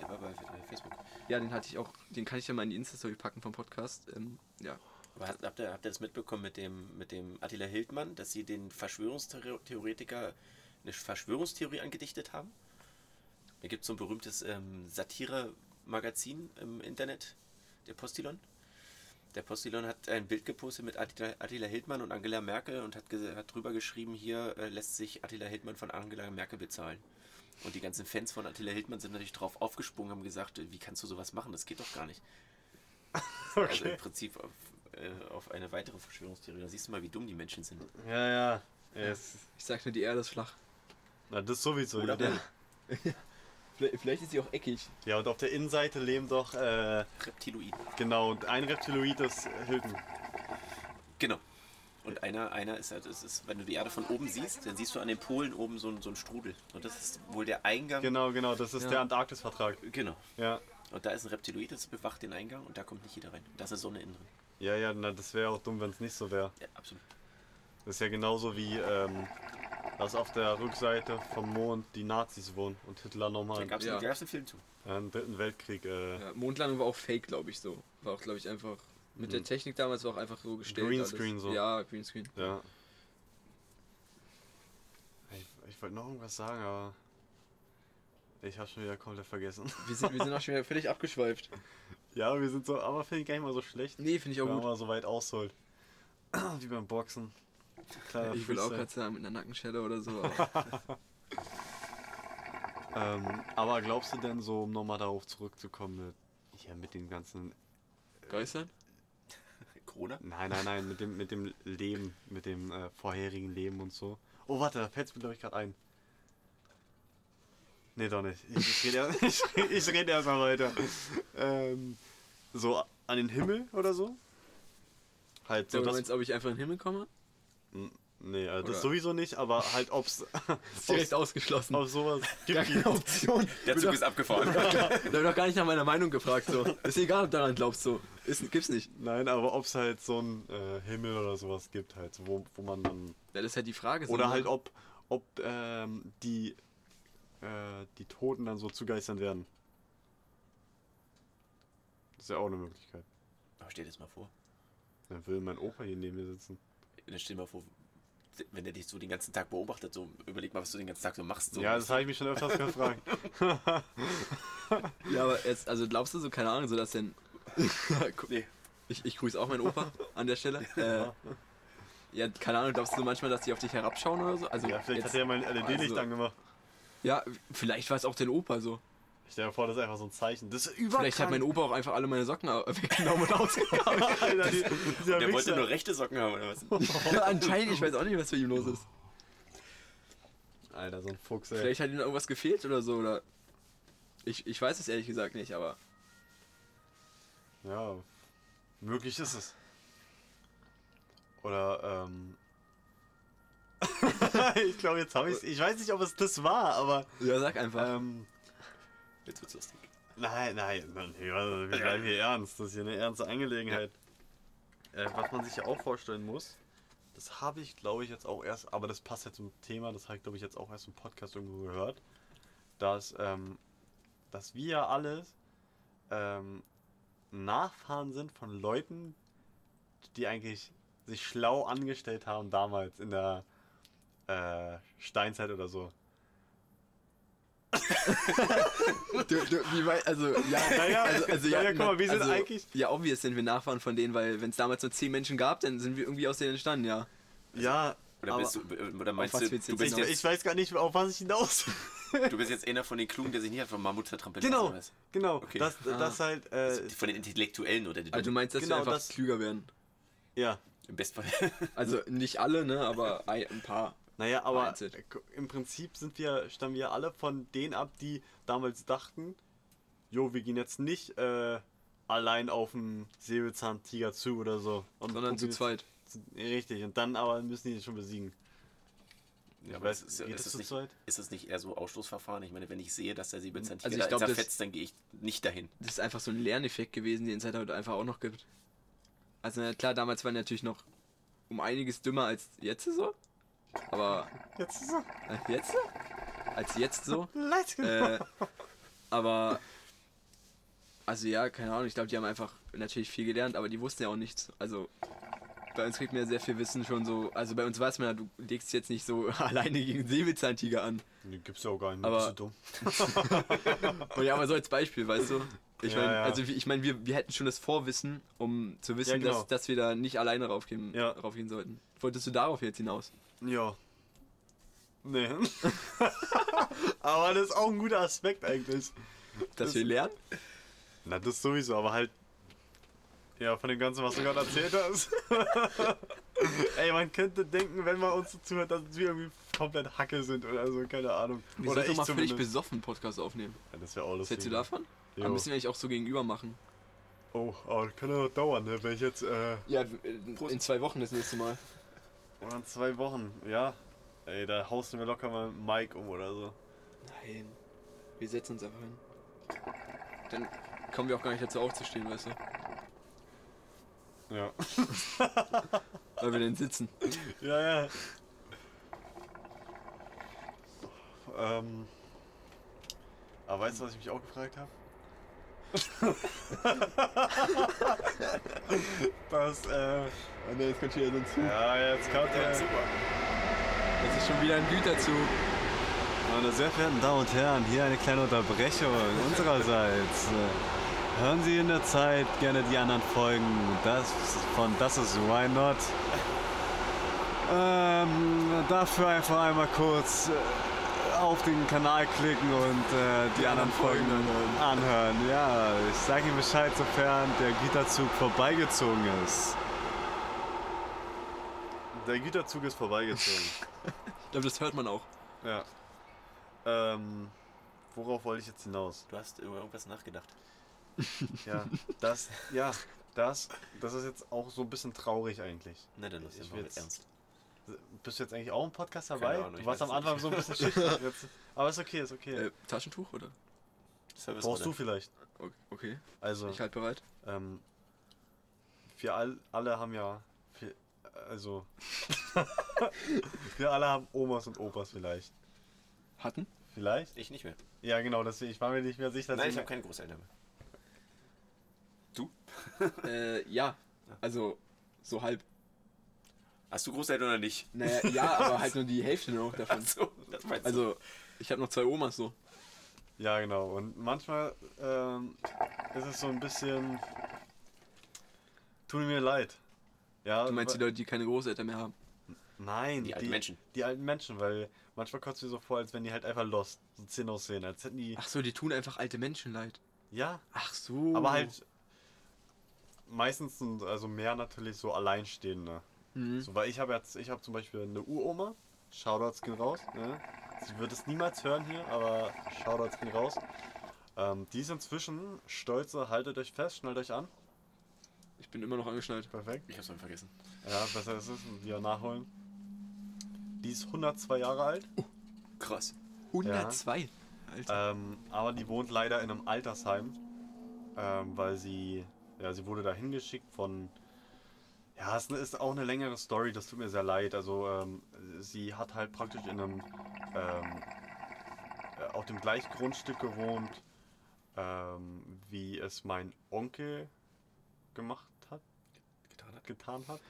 Der war bei äh, Facebook. Ja, den hatte ich auch. Den kann ich ja mal in die Insta-Story packen vom Podcast. Ähm, ja. Aber habt habt ihr, habt ihr das mitbekommen mit dem, mit dem Attila Hildmann, dass sie den Verschwörungstheoretiker eine Verschwörungstheorie angedichtet haben? Da gibt es so ein berühmtes ähm, Satire-Magazin im Internet, der Postillon. Der Postillon hat ein Bild gepostet mit Attila, Attila Hildmann und Angela Merkel und hat, hat drüber geschrieben, hier äh, lässt sich Attila Hildmann von Angela Merkel bezahlen. Und die ganzen Fans von Attila Hildmann sind natürlich drauf aufgesprungen und haben gesagt, wie kannst du sowas machen? Das geht doch gar nicht. Also im Prinzip auf, äh, auf eine weitere Verschwörungstheorie. Da siehst du mal, wie dumm die Menschen sind. Ja, ja. Es, Ich sag nur, die Erde ist flach. na, das sowieso. Oder ja. Vielleicht, vielleicht ist sie auch eckig. ja, und auf der Innenseite leben doch, äh, Reptiloid. genau, und ein Reptiloid ist Hilton. Genau. Und einer, einer ist halt, das ist, wenn du die Erde von oben siehst, dann siehst du an den Polen oben so, ein- so einen Strudel. Und das ist wohl der Eingang. Genau, genau, das ist Ja. der Antarktis-Vertrag. Genau. Ja. Und da ist ein Reptiloid, das bewacht den Eingang und da kommt nicht jeder rein. Da ist eine Sonne innen drin. Ja, ja, na, das wäre auch dumm, wenn es nicht so wäre. Ja, absolut. Das ist ja genauso wie, ähm, dass auf der Rückseite vom Mond die Nazis wohnen und Hitler Da nochmal gab es Ja. einen Film zu. einen dritten Weltkrieg. Äh, Ja, Mondlandung war auch fake, glaube ich, so. War auch, glaube ich, einfach. Mit der Mhm. Technik damals war auch einfach so gestellt. Greenscreen so. Ja, Greenscreen. Ja. Ich, ich wollte noch irgendwas sagen, aber ich habe schon wieder komplett vergessen. Wir sind, wir sind auch schon wieder völlig abgeschweift. ja, wir sind so, aber finde ich gar nicht mal so schlecht. Nee, finde ich auch wenn man gut. mal so weit ausholt. Wie beim Boxen. Kleiner Ich will auch gerade sagen, mit einer Nackenschelle oder so. aber- ähm, aber glaubst du denn so, um nochmal darauf zurückzukommen, mit, hier mit den ganzen. Geistern? Corona? Nein, nein, nein, mit dem, mit dem Leben, mit dem äh, vorherigen Leben und so. Oh, warte, da fällt es mir, glaube ich, gerade ein. Nee, doch nicht. Ich, ich rede erst, ich, red- ich red erst mal weiter. Ähm, so an den Himmel oder so? Halt so, So, du meinst, ob ich einfach in den Himmel komme? Nee, also das Oder- sowieso nicht, aber halt, ob's, Ist direkt ausgeschlossen. ob sowas Gar gibt. keine Option. Der Zug ist abgefahren. Da hab ich doch gar nicht nach meiner Meinung gefragt. So. Ist egal, ob du daran glaubst. So. Ist, gibt's nicht. Nein, aber ob's halt so ein äh, Himmel oder sowas gibt, halt, wo, wo man dann. Ja, das ist halt die Frage. so, Oder ne? halt, ob, ob ähm, die, äh, die Toten dann so zu Geistern werden. Das ist ja auch eine Möglichkeit. Aber stell dir das mal vor. Dann will mein Opa hier neben mir sitzen. Dann stell dir mal vor, wenn er dich so den ganzen Tag beobachtet, so überleg mal, was du den ganzen Tag so machst. So. Ja, das habe ich mich schon öfters gefragt. Ja, aber jetzt, also glaubst du so, keine Ahnung, so dass denn. Nee. ich, ich grüße auch meinen Opa an der Stelle. Äh, ja, keine Ahnung, glaubst du so manchmal, dass die auf dich herabschauen oder so? Also, Ja, vielleicht jetzt, hat er mein LED-Licht also- angemacht. Ja, vielleicht war es auch dein Opa so. Ich stell mir vor, das ist einfach so ein Zeichen. Das ist überall. Vielleicht hat mein Opa auch einfach alle meine Socken weggenommen und ausgegangen. Alter, die, dieser Der wollte nur rechte Socken haben, oder was? ja, anscheinend, ich weiß auch nicht, was für ihm los ist. Alter, so ein Fuchs, ey. Vielleicht hat ihm irgendwas gefehlt oder so, oder. Ich, ich weiß es ehrlich gesagt nicht, aber. Ja, möglich ist es. Oder, ähm. ich glaube, jetzt habe ich Ich weiß nicht, ob es das war, aber. Ja, sag einfach. Ähm, Jetzt wird's lustig. nein, nein, nein, wir bleiben hier ernst. Das ist hier eine ernste Angelegenheit. Äh, was man sich ja auch vorstellen muss, das habe ich, glaube ich, jetzt auch erst, aber das passt ja zum Thema, das habe ich, glaube ich, jetzt auch erst im Podcast irgendwo gehört, dass, ähm, dass wir ja alles ähm, Nachfahren sind von Leuten, die eigentlich sich schlau angestellt haben damals in der äh, Steinzeit oder so. Du, du, wie weit, also, ja, Naja, also, also, naja, guck mal, wir sind also, eigentlich- Ja, obvious sind wir Nachfahren von denen, weil wenn es damals nur 10 Menschen gab, dann sind wir irgendwie aus denen entstanden, ja. Ja, Oder, aber bist du, oder meinst was du, du du jetzt bist, ich, ich weiß gar nicht, auf was ich hinaus. du bist jetzt einer von den Klugen, der sich nicht hat vom Mammut zertrampeln genau, lassen, genau. Okay. Das, das halt, äh, was? Von den Intellektuellen oder die Also du meinst, dass Genau, wir einfach das- klüger werden. ja. Im Bestfall. Also nicht alle, ne, aber ein ein paar. Naja, aber im Prinzip sind wir, stammen wir alle von denen ab, die damals dachten, jo, wir gehen jetzt nicht äh, allein auf einen Säbelzahntiger zu oder so. Und Sondern zu zweit. zu- Richtig, und dann aber müssen die schon besiegen. Ja, weiß, ist, es- geht ist, das es zu nicht, zweit? ist es nicht eher so Ausschlussverfahren? Ich meine, wenn ich sehe, dass der Säbelzahntiger Also ich da glaub, das- zerfetzt, dann gehe ich nicht dahin. Das ist einfach so ein Lerneffekt gewesen, den es halt heute einfach auch noch gibt. Also na klar, damals waren die natürlich noch um einiges dümmer als jetzt so. Aber Jetzt ist äh, jetzt? Als jetzt so. Let's go. Äh, aber Also ja, keine Ahnung, ich glaube, die haben einfach natürlich viel gelernt, aber die wussten ja auch nichts. Also bei uns kriegt man ja sehr viel Wissen schon so. Also bei uns weiß man ja, du legst jetzt nicht so alleine gegen Säbelzahntiger an. Den gibt's ja auch gar nicht. Aber- bist du dumm. Und ja, aber so als Beispiel, weißt du? Ich Ja, meine, ja. also ich meine, wir, wir hätten schon das Vorwissen, um zu wissen, Ja, genau. dass, dass wir da nicht alleine raufgehen, Ja. raufgehen sollten. Wolltest du darauf jetzt hinaus? Ja. Nee. aber das ist auch ein guter Aspekt eigentlich. Dass Das- wir lernen? Na, das sowieso, aber halt. Ja, von dem Ganzen, was du gerade erzählt hast. Ey, man könnte denken, wenn man uns so zuhört, dass wir irgendwie komplett Hacke sind oder so, keine Ahnung. Wir oder sollten ich mal völlig zumindest. besoffen einen Podcast aufnehmen. Ja, das wäre auch Was lustig. hältst du davon? Jo. Aber müssen wir eigentlich auch so gegenüber machen. Oh, aber das kann ja noch dauern, ne? Wenn ich jetzt, äh, Ja, in zwei Wochen das nächste Mal. Oder in zwei Wochen, ja. Ey, da haust du mir locker mal Mike um oder so. Nein. Wir setzen uns einfach hin. Dann kommen wir auch gar nicht dazu aufzustehen, weißt du? Ja. Weil wir dann sitzen. Ja, ja. Ähm. Aber weißt du, was ich mich auch gefragt habe? das, äh. Und jetzt kommt wieder so ein Zug. Ja, jetzt kommt Ja, der. super. Das ist schon wieder ein Güterzug. Meine sehr verehrten Damen und Herren, hier eine kleine Unterbrechung unsererseits. Äh, Hören Sie in der Zeit gerne die anderen Folgen das von Das ist Why Not. Ähm, dafür einfach einmal kurz äh, auf den Kanal klicken und äh, die, anderen Folgen anhören. Ja, ich sage Ihnen Bescheid, sofern der Güterzug vorbeigezogen ist. Der Güterzug ist vorbeigezogen. Ich glaube, das hört man auch. Ja. Ähm, worauf wollte ich jetzt hinaus? Du hast über irgendwas nachgedacht. Ja, das, ja, das, das ist jetzt auch so ein bisschen traurig eigentlich. Na dann los, Ich jetzt ernst. Bist du jetzt eigentlich auch im Podcast dabei? Keine Ahnung, du ich warst am Anfang nicht. so ein bisschen schüchtern. Aber ist okay, ist okay. Äh, Taschentuch oder? Service Brauchst du vielleicht? Okay, Also, ich halt bereit. ähm, wir all, alle haben ja, viel, also, wir alle haben Omas und Opas vielleicht. Hatten? Vielleicht? Ich nicht mehr. Ja, genau, deswegen, ich war mir nicht mehr sicher. Nein, ich habe keine Großeltern mehr. Äh, ja. Also, so halb. Hast du Großeltern oder nicht? Naja, ja, aber halt nur die Hälfte noch davon. Achso, das meinst du. Also, ich habe noch zwei Omas so. Ja, genau. Und manchmal ähm, ist es so ein bisschen. Tut mir leid. Ja, Du meinst die Leute, die keine Großeltern mehr haben? Nein, Die alten Menschen. Die alten Menschen, weil manchmal kommt es mir so vor, als wenn die halt einfach lost, so Zähne aussehen, als hätten die. Ach so, die tun einfach alte Menschen leid. Ja, Ach so. aber halt. Meistens sind also mehr natürlich so Alleinstehende. Mhm. So, weil ich habe jetzt, ich habe zum Beispiel eine Uroma. Shoutouts gehen raus. Ne? Sie wird es niemals hören hier, aber Shoutouts gehen raus. Ähm, die ist inzwischen stolze, haltet euch fest, schnallt euch an. Ich bin immer noch angeschnallt. Perfekt. Ich hab's mal vergessen. Ja, besser ist es, wieder nachholen. Die ist 102 Jahre alt, 102. Alter. ähm, aber die wohnt leider in einem Altersheim, ähm, weil sie, ja, sie wurde da hingeschickt von, ja, es ist auch eine längere Story, das tut mir sehr leid. Also, ähm, sie hat halt praktisch in einem, ähm, äh, auf dem gleichen Grundstück gewohnt, ähm, wie es mein Onkel gemacht hat. Getan hat. getan hat.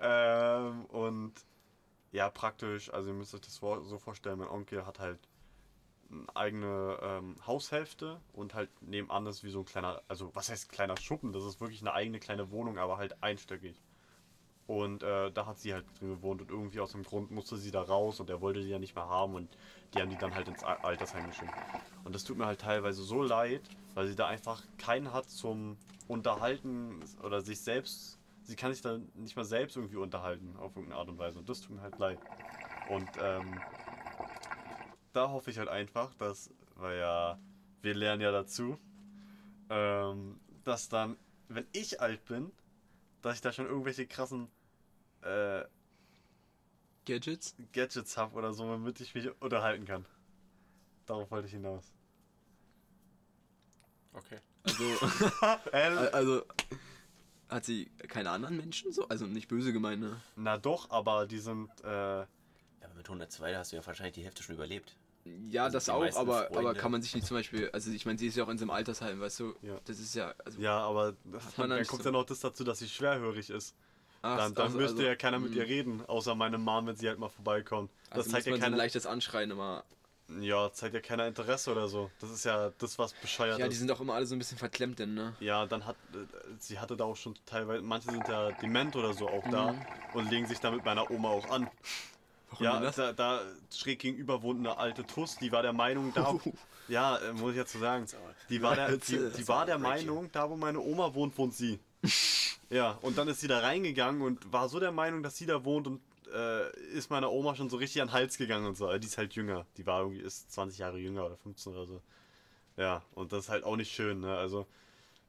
Ähm, und ja, praktisch, also ihr müsst euch das so vorstellen, mein Onkel hat halt eine eigene ähm, Haushälfte und halt nebenan ist wie so ein kleiner, also was heißt kleiner Schuppen, das ist wirklich eine eigene kleine Wohnung, aber halt einstöckig. Und äh, da hat sie halt drin gewohnt und irgendwie aus dem Grund musste sie da raus und er wollte sie ja nicht mehr haben und die haben die dann halt ins Al- Altersheim geschickt. Und das tut mir halt teilweise so leid, weil sie da einfach keinen hat zum Unterhalten oder sich selbst, sie kann sich da nicht mal selbst irgendwie unterhalten auf irgendeine Art und Weise und das tut mir halt leid. Und ähm, da hoffe ich halt einfach, dass, weil ja, wir lernen ja dazu, ähm, dass dann, wenn ich alt bin, dass ich da schon irgendwelche krassen äh, Gadgets? Gadgets habe oder so, womit ich mich unterhalten kann. Darauf wollte ich hinaus. Okay. Also, also, hat sie keine anderen Menschen so? Also nicht böse gemeint, ne? na doch, aber die sind, äh, mit 102 hast du ja wahrscheinlich die Hälfte schon überlebt. Ja, Also das auch, aber, aber kann man sich nicht zum Beispiel, also ich meine, sie ist ja auch in so einem Altersheim, weißt du, Ja. das ist ja, also, Ja, aber das, dann nicht kommt so. ja noch das dazu, dass sie schwerhörig ist. ach, Dann, dann also- müsste also, ja keiner mit ihr reden, außer meine Mom, wenn sie halt mal vorbeikommt. Das Also zeigt muss ja man so leichtes Anschreien immer. Ja, zeigt ja keiner Interesse oder so. Das ist ja das, was bescheuert Ja, die ist. sind auch immer alle so ein bisschen verklemmt, denn, ne? Ja, dann hat äh, sie hatte da auch schon teilweise, manche sind ja dement oder so auch da Mhm. und legen sich da mit meiner Oma auch an. Warum ja, das? da, da schräg gegenüber wohnt eine alte Tuss, die war der Meinung, da, ja, äh, muss ich jetzt so sagen, die war der, die, die war der Meinung, da wo meine Oma wohnt, wohnt sie. Ja, und dann ist sie da reingegangen und war so der Meinung, dass sie da wohnt und äh, ist meiner Oma schon so richtig an den Hals gegangen und so. Die ist halt jünger, die war irgendwie, ist 20 Jahre jünger oder 15 oder so. Ja, und das ist halt auch nicht schön, ne? Also,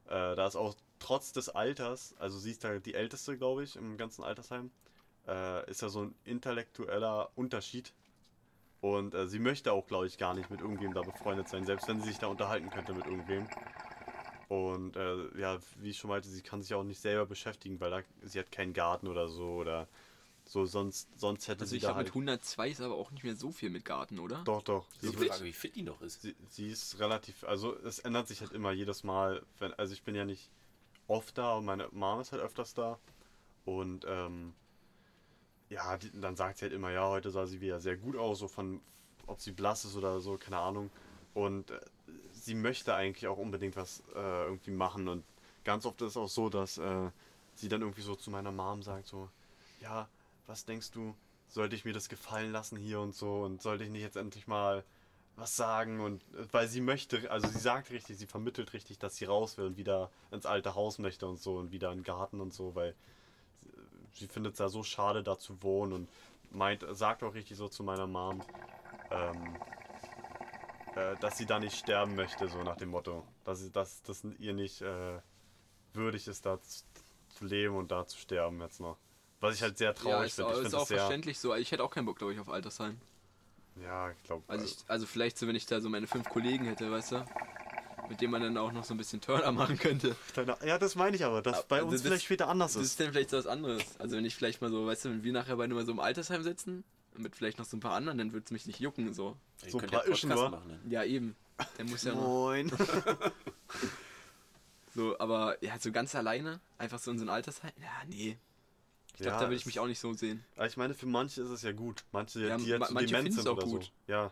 äh, da ist auch trotz des Alters, also sie ist da die älteste, glaube ich, im ganzen Altersheim, äh, ist ja so ein intellektueller Unterschied. Und äh, sie möchte auch, glaube ich, gar nicht mit irgendwem da befreundet sein, selbst wenn sie sich da unterhalten könnte mit irgendwem. Und äh, ja, wie ich schon meinte, sie kann sich auch nicht selber beschäftigen, weil da, sie hat keinen Garten oder so oder so, sonst, sonst hätte Also sie ich da glaube, halt. mit 102 ist aber auch nicht mehr so viel mit Garten, oder? Doch, doch. Sie, ist die wird, Frage, wie fit die noch ist. sie, sie ist relativ, also es ändert sich halt immer jedes Mal, wenn, also ich bin ja nicht oft da und meine Mom ist halt öfters da. Und ähm, ja, dann sagt sie halt immer, ja, heute sah sie wieder sehr gut aus, so von, ob sie blass ist oder so, keine Ahnung. Und äh, sie möchte eigentlich auch unbedingt was äh, irgendwie machen. Und ganz oft ist es auch so, dass äh, sie dann irgendwie so zu meiner Mom sagt, so, ja, was denkst du, sollte ich mir das gefallen lassen hier und so und sollte ich nicht jetzt endlich mal was sagen und äh, weil sie möchte, also sie sagt richtig, sie vermittelt richtig, dass sie raus will und wieder ins alte Haus möchte und so und wieder in den Garten und so, weil sie, findet es ja so schade, da zu wohnen und meint, sagt auch richtig so zu meiner Mom, ähm, äh, dass sie da nicht sterben möchte, so nach dem Motto, dass sie, dass das ihr nicht äh, würdig ist, da zu, zu leben und da zu sterben jetzt noch. Was ich halt sehr ja, traurig ist, finde. Ich ist finde auch das sehr. verständlich so. Ich hätte auch keinen Bock, glaube ich, auf Altersheim. Ja, ich glaube. Also, ich, also vielleicht so, wenn ich da so meine fünf Kollegen hätte, weißt du? Mit denen man dann auch noch so ein bisschen Turner machen könnte. ja, das meine ich aber, dass Aber bei uns das- vielleicht später anders Das ist. ist dann vielleicht so was anderes. Also wenn ich vielleicht mal so, weißt du, wenn wir nachher beide mal so im Altersheim sitzen, mit vielleicht noch so ein paar anderen, dann würde es mich nicht jucken, so. So ein paar ja Ischen, machen. Ne? Ja, eben. Der muss ja. Moin. So, aber ja, so ganz alleine, einfach so in so ein Altersheim. Ja, nee. Ich glaube, Ja, da würde ich mich auch nicht so sehen. Aber ich meine, für manche ist es ja gut. Manche, Ja, die ma- jetzt so manche dement sind auch oder gut. so. Ja.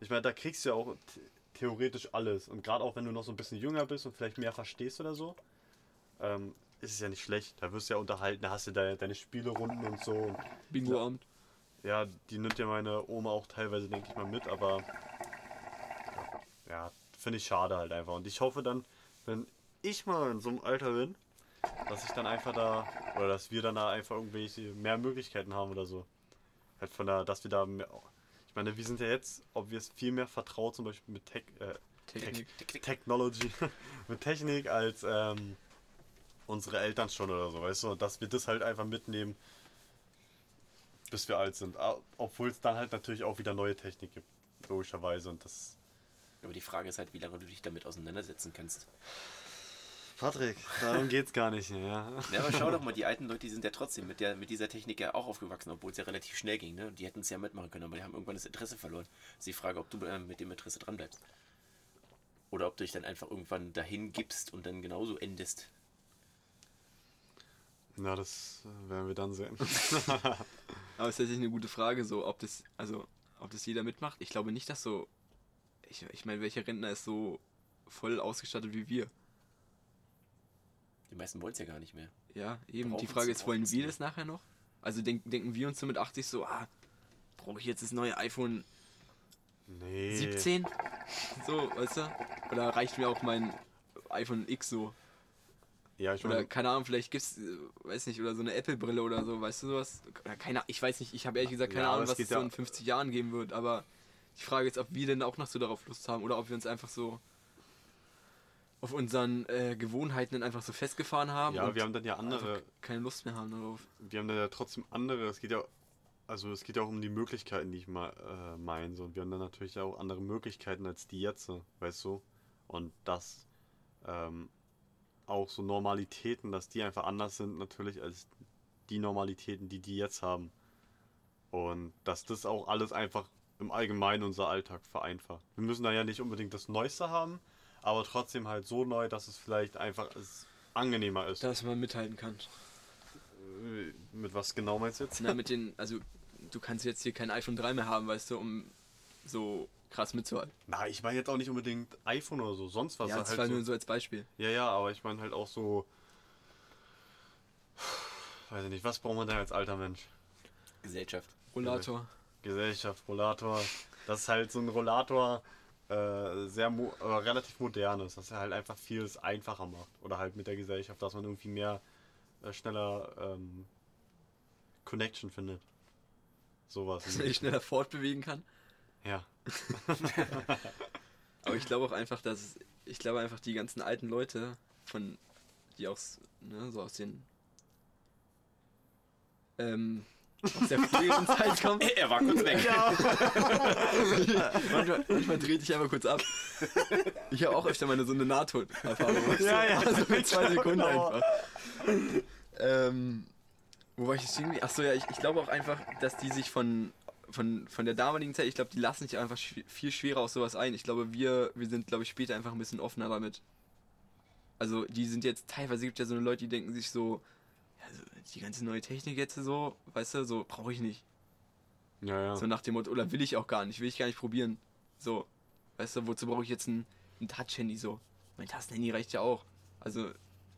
Ich meine, da kriegst du ja auch theoretisch alles. Und gerade auch wenn du noch so ein bisschen jünger bist und vielleicht mehr verstehst oder so, ähm, ist es ja nicht schlecht. Da wirst du ja unterhalten, da hast du deine, deine Spielerunden und so. Bingo-Abend. ja, die nimmt ja meine Oma auch teilweise, denke ich mal, mit, aber ja, finde ich schade halt einfach. Und ich hoffe dann, wenn ich mal in so einem Alter bin, dass ich dann einfach da, oder dass wir dann da einfach irgendwelche mehr Möglichkeiten haben oder so. Halt von da, dass wir da mehr, ich meine, wir sind ja jetzt, ob wir es viel mehr vertraut, zum Beispiel mit Tech, äh, Technik. Technology, mit Technik als ähm, unsere Eltern schon oder so, weißt du, dass wir das halt einfach mitnehmen, bis wir alt sind. Ah, Obwohl es dann halt natürlich auch wieder neue Technik gibt, logischerweise. Und das. Aber die Frage ist halt, wie lange du dich damit auseinandersetzen kannst. Patrick, darum geht's gar nicht. Ja. Ja, aber schau doch mal, die alten Leute, die sind ja trotzdem mit, der, mit dieser Technik ja auch aufgewachsen, obwohl es ja relativ schnell ging. Ne? Die hätten es ja mitmachen können, aber die haben irgendwann das Interesse verloren. Das ist die Frage, ob du äh, mit dem Interesse dran bleibst. Oder ob du dich dann einfach irgendwann dahin gibst und dann genauso endest. Na, das äh, werden wir dann sehen. Aber es ist tatsächlich eine gute Frage, so, ob das, also, ob das jeder mitmacht. Ich glaube nicht, dass so. Ich, ich meine, welcher Rentner ist so voll ausgestattet wie wir? Die meisten wollen es ja gar nicht mehr. Ja, eben. Brauchen's- die Frage ist, wollen wir das nachher noch? Also denk, denken wir uns so mit 80 so, ah, brauche ich jetzt das neue iPhone Nee. 17? So, weißt du? Oder reicht mir auch mein iPhone X so? Ja, ich Oder meine, keine Ahnung, vielleicht gibt's, äh, weiß nicht, oder so eine Apple-Brille oder so, weißt du sowas? Oder keine ich weiß nicht, ich habe ehrlich gesagt keine Ja, Ahnung, es was es so in 50 Jahren geben wird, aber die Frage ist, ob wir denn auch noch so darauf Lust haben oder ob wir uns einfach so auf unseren äh, Gewohnheiten dann einfach so festgefahren haben ja, wir haben dann ja andere, keine Lust mehr haben darauf. wir haben dann ja trotzdem andere, es geht ja, also es geht ja auch um die Möglichkeiten, die ich mal äh, meine. So. Und wir haben dann natürlich auch andere Möglichkeiten als die jetzt, weißt du? Und das ähm, auch so Normalitäten, dass die einfach anders sind natürlich als die Normalitäten, die die jetzt haben. Und dass das auch alles einfach im Allgemeinen unser Alltag vereinfacht. Wir müssen da ja nicht unbedingt das Neueste haben, aber trotzdem halt so neu, dass es vielleicht einfach es angenehmer ist. Dass man mithalten kann. Äh, Mit was genau meinst du jetzt? Na, mit den, also du kannst jetzt hier kein iPhone 3 mehr haben, weißt du, um so krass mitzuhalten. Na, ich meine jetzt auch nicht unbedingt iPhone oder so, sonst was. ja, das halt war so, nur so als Beispiel. ja, ja, aber ich meine halt auch so. Weiß ich nicht, was braucht man denn als alter Mensch? Gesellschaft. Rollator. Gesellschaft, Rollator. Das ist halt so ein Rollator, äh, sehr mo äh, relativ modern ist, dass er halt einfach vieles einfacher macht. Oder halt mit der Gesellschaft, dass man irgendwie mehr äh, schneller ähm, Connection findet. Sowas. Dass man sich schneller fortbewegen kann. Ja. Aber ich glaube auch einfach, dass ich glaube einfach die ganzen alten Leute von die auch s- ne, so aus den ähm, aus der früheren Zeit kommen. Er war kurz weg. manchmal, manchmal dreht dich einfach kurz ab. Ich habe auch öfter mal so eine Nahtoderfahrung. Ja, ja. Also für zwei Sekunden Genau. einfach. Ähm, wo war ich jetzt irgendwie? Achso, ja, ich, ich glaube auch einfach, dass die sich von, von, von der damaligen Zeit, ich glaube, die lassen sich einfach viel schwerer auf sowas ein. Ich glaube, wir, wir sind, glaube ich, später einfach ein bisschen offener damit. Also, die sind jetzt teilweise gibt ja so eine Leute, die denken sich ja, so die ganze neue Technik jetzt so, weißt du, so brauche ich nicht. Ja, ja. So nach dem Motto, oder will ich auch gar nicht, will ich gar nicht probieren. So, weißt du, wozu brauche ich jetzt ein, ein Touch-Handy so? Mein Tastenhandy reicht ja auch. Also,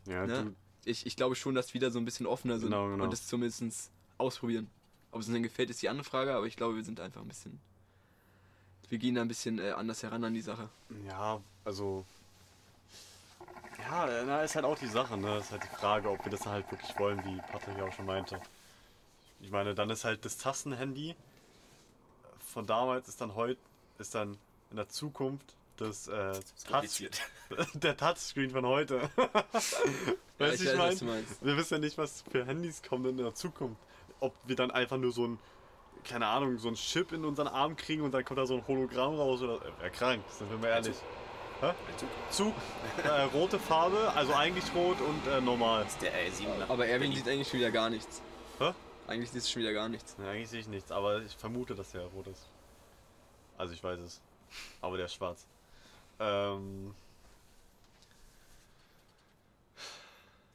ja, ne? ich, ich glaube schon, dass wir da so ein bisschen offener sind Genau, genau. und das zumindest ausprobieren. Ob es uns dann gefällt, ist die andere Frage, aber ich glaube, wir sind einfach ein bisschen. Wir gehen da ein bisschen äh, anders heran an die Sache. ja, also. Ja, na, ist halt auch die Sache, ne? Ist halt die Frage, ob wir das halt wirklich wollen, wie Patrick auch schon meinte. Ich meine, dann ist halt das Tastenhandy von damals ist dann heute, ist dann in der Zukunft das, äh, Touch, der Touchscreen von heute. Ja, weißt du, ich weiß, was meine? du meinst. Wir wissen ja nicht, was für Handys kommen in der Zukunft. Ob wir dann einfach nur so ein, keine Ahnung, so ein Chip in unseren Arm kriegen und dann kommt da so ein Hologramm raus oder. Äh, Wäre krank, sind wir mal ehrlich. Ein Zug. Zug, äh, rote Farbe, also eigentlich rot und äh, normal. Das ist der R7 nach Aber Erwin Berlin. sieht eigentlich schon wieder gar nichts. Hä? Eigentlich sieht es schon wieder gar nichts. Ja, eigentlich sehe ich nichts, aber ich vermute, dass der rot ist. Also ich weiß es. Aber der ist schwarz. Ähm.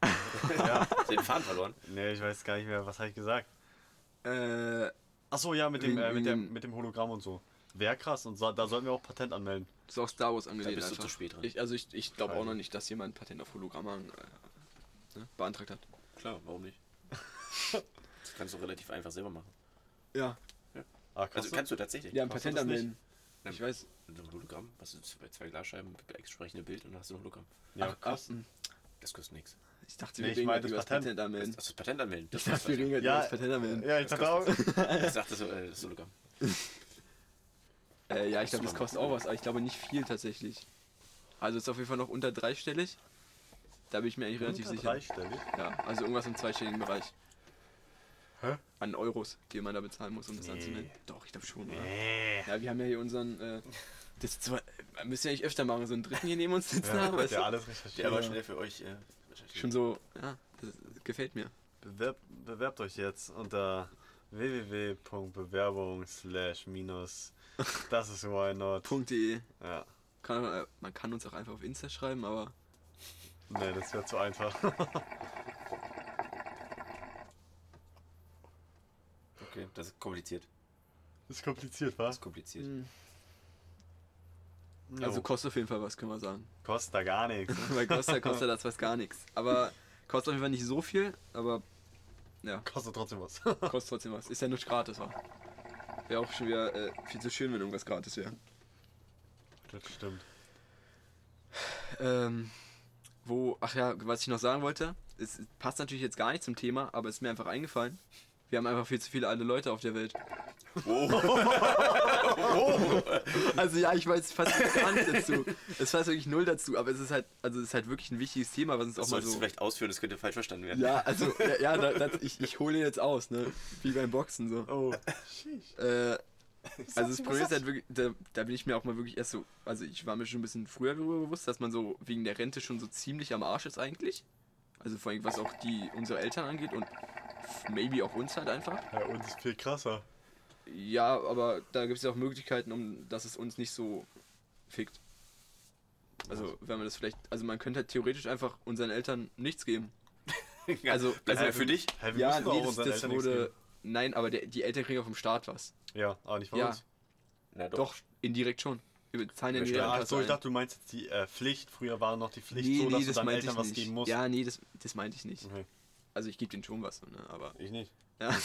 ja, Den Faden verloren. nee, ich weiß gar nicht mehr, was habe ich gesagt. Äh, Achso, ja, mit dem, äh, mit, dem- mit dem Hologramm und so. Wäre krass und so, da sollten wir auch Patent anmelden. das ist auch Star Wars angelehnt bist du einfach. zu spät dran. Ich, also ich, ich glaube auch noch nicht, dass jemand ein Patent auf Hologramme äh, ne, beantragt hat. Klar, warum nicht? Das kannst du relativ einfach selber machen. Ja. Ah, Also kannst du? kannst du tatsächlich. Ja, ein Patent das nicht? anmelden. Ja. Ich weiß. Einem Hologramm, was ist bei zwei Glasscheiben, entsprechende Bild und dann hast du ein Hologramm. ja, ach, krass. ach, Das kostet nichts. ich dachte, Nee, wir ich reden das das Patent, Patent. anmelden. Das, das Patent anmelden. Das Ich dachte, wir reden Ja, das Patent anmelden. Ja, ich Das dachte auch. Ich dachte so, äh, das Hologramm. Äh, ja, ich glaube, das kostet auch was, aber ich glaube nicht viel tatsächlich. Also ist auf jeden Fall noch unter dreistellig. Da bin ich mir eigentlich relativ Unter sicher. dreistellig? Ja, also irgendwas im zweistelligen Bereich. Hä? An Euros, die man da bezahlen muss, um das Nee. anzumelden. Doch, ich glaube schon, oder? Nee. Ja, wir haben ja hier unseren. Äh, das zwar, wir müssen ja nicht öfter machen, so einen dritten hier neben uns sitzen Ja, haben, weißt der alles recherchiert. Der war schnell für euch. Äh. Schon so, ja, das gefällt mir. Bewerb, bewerbt euch jetzt unter www.bewerbung slash minus das ist why not. .de. Ja. Kann, äh, man kann uns auch einfach auf Insta schreiben, aber Nee, das wäre zu einfach. Okay, das ist kompliziert. Das ist kompliziert, Das was? ist kompliziert. also kostet auf jeden Fall was, können wir sagen. kostet da gar nichts. Bei Costa kostet das was gar nichts. Aber kostet auf jeden Fall nicht so viel, aber ja, Kostet trotzdem was. kostet trotzdem was. Ist ja nicht gratis, wa? Wäre auch schon wieder äh, viel zu schön, wenn irgendwas gratis wäre. das stimmt. Ähm, wo, ach ja, was ich noch sagen wollte, es passt natürlich jetzt gar nicht zum Thema, aber es ist mir einfach eingefallen. Wir haben einfach viel zu viele alte Leute auf der Welt. Also ja, ich weiß fast gar nicht dazu. Es passt wirklich null dazu, aber es ist halt, also es ist halt wirklich ein wichtiges Thema, was uns Das auch mal solltest so. du vielleicht ausführen, das könnte falsch verstanden werden. Ja, also, ja, ja da, das, ich, ich hole jetzt aus, ne? Wie beim Boxen so. Oh. Äh, also das Problem ist halt wirklich, da, da bin ich mir auch mal wirklich erst so, also ich war mir schon ein bisschen früher darüber bewusst, dass man so wegen der Rente schon so ziemlich am Arsch ist eigentlich. Also vor allem was auch die unsere Eltern angeht und maybe auch uns halt einfach. Ja, uns ist viel krasser. Ja, aber da gibt es ja auch Möglichkeiten, um dass es uns nicht so fickt. Also, wenn man das vielleicht. Also, man könnte halt theoretisch einfach unseren Eltern nichts geben. Also, also ja für dich? Hä, wir ja, doch nee, auch das, das wurde. Nein, aber der, die Eltern kriegen auch vom Staat was. Ja, aber nicht von Ja. uns. Na Doch, indirekt schon. Zahlen ja die Rentenkasse achso, ich dachte, du meinst jetzt die äh, Pflicht. Früher war noch die Pflicht nee, so, dass nee, du das deinen meinte ich Eltern was nicht. geben musst. Ja, nee, das, das meinte ich nicht. Okay. Also ich gebe denen schon was, ne? aber... Ich nicht. Ja,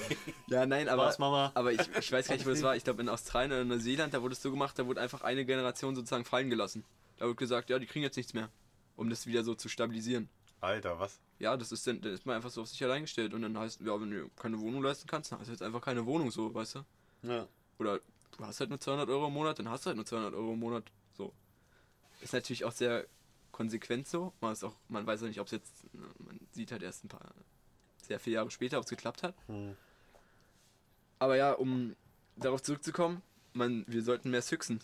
ja nein, aber... Was, Mama? Aber ich, ich weiß gar nicht, wo das war. Ich glaube in Australien oder Neuseeland, da wurde es so gemacht, da wurde einfach eine Generation sozusagen fallen gelassen. Da wurde gesagt, ja, die kriegen jetzt nichts mehr. Um das wieder so zu stabilisieren. Alter, was? Ja, das ist dann, dann ist man einfach so auf sich allein gestellt und dann heißt, ja, wenn du keine Wohnung leisten kannst, dann hast du jetzt einfach keine Wohnung so, weißt du? Ja. Oder du hast halt nur 200 Euro im Monat, dann hast du halt nur 200 Euro im Monat. So. Ist natürlich auch sehr konsequent so. Man, ist auch, man weiß auch nicht, ob es jetzt, ne, man sieht halt erst ein paar, sehr viele Jahre später, ob es geklappt hat. Hm. Aber ja, um darauf zurückzukommen, man, wir sollten mehr süchsen.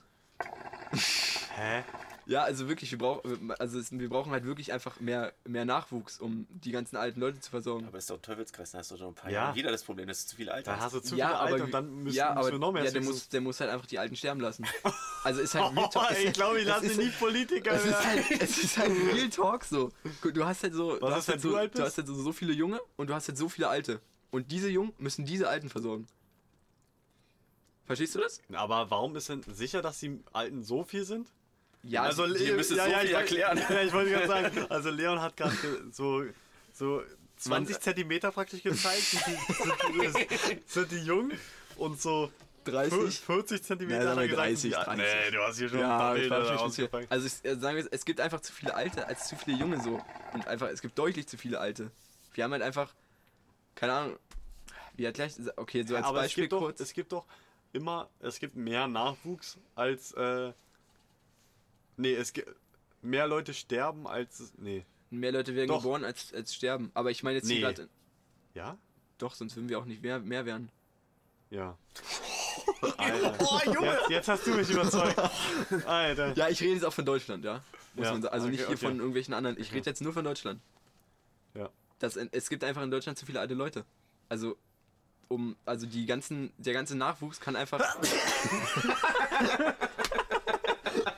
Hä? Ja, also wirklich, wir brauchen, also es, wir brauchen halt wirklich einfach mehr, mehr Nachwuchs, um die ganzen alten Leute zu versorgen. Aber das ist doch ein Teufelskreis, da hast du doch ein paar Ja. Jahre wieder das Problem, dass du zu viele Alte Da hast hast. du zu ja, viele aber, Alte und dann müssen, ja, müssen aber wir noch mehr ja, der, muss, der muss halt einfach die Alten sterben lassen. Also ist halt Real Talk. Oh, ich glaube, ich lasse nie Politiker Es ist halt, es ist halt Real Talk so. Du hast halt so, du Was hast ist, wenn halt so, du du hast halt so, so viele Junge und du hast halt so viele Alte. Und diese Jungen müssen diese Alten versorgen. Verstehst du das? Aber warum ist denn sicher, dass die Alten so viel sind? Ja, also die- ihr müsst es so viel ich, erklären. Ja, ich wollte gerade sagen, also Leon hat gerade so, so 20 Man- Zentimeter praktisch gezeigt. Sind die, sind, die, sind die jung und so 30. 40 Zentimeter er gesagt, 30, sind die Alten. 30. Nee, du hast hier schon ein Ja, paar ich Bilder rausgepackt. Also ich, äh, sagen wir, es gibt einfach zu viele Alte als zu viele Junge so. Und einfach, es gibt deutlich zu viele Alte. Wir haben halt einfach, keine Ahnung, wie hat gleich, okay, so als Aber es Beispiel gibt, doch, kurz. es gibt doch immer, es gibt mehr Nachwuchs als, äh, nee, es gibt, mehr Leute sterben als, nee, Mehr Leute werden Doch. geboren als, als sterben. Aber ich meine jetzt hier Nee. gerade, ja? doch, sonst würden wir auch nicht mehr, mehr werden. Ja. Alter. Jetzt, jetzt hast du mich überzeugt. Alter. Ja, ich rede jetzt auch von Deutschland, ja. Muss Ja, man sagen. Also nicht okay, hier okay. von irgendwelchen anderen. Ich Okay. rede jetzt nur von Deutschland. Ja. Das, es gibt einfach in Deutschland zu viele alte Leute. Also, um, also die ganzen, der ganze Nachwuchs kann einfach.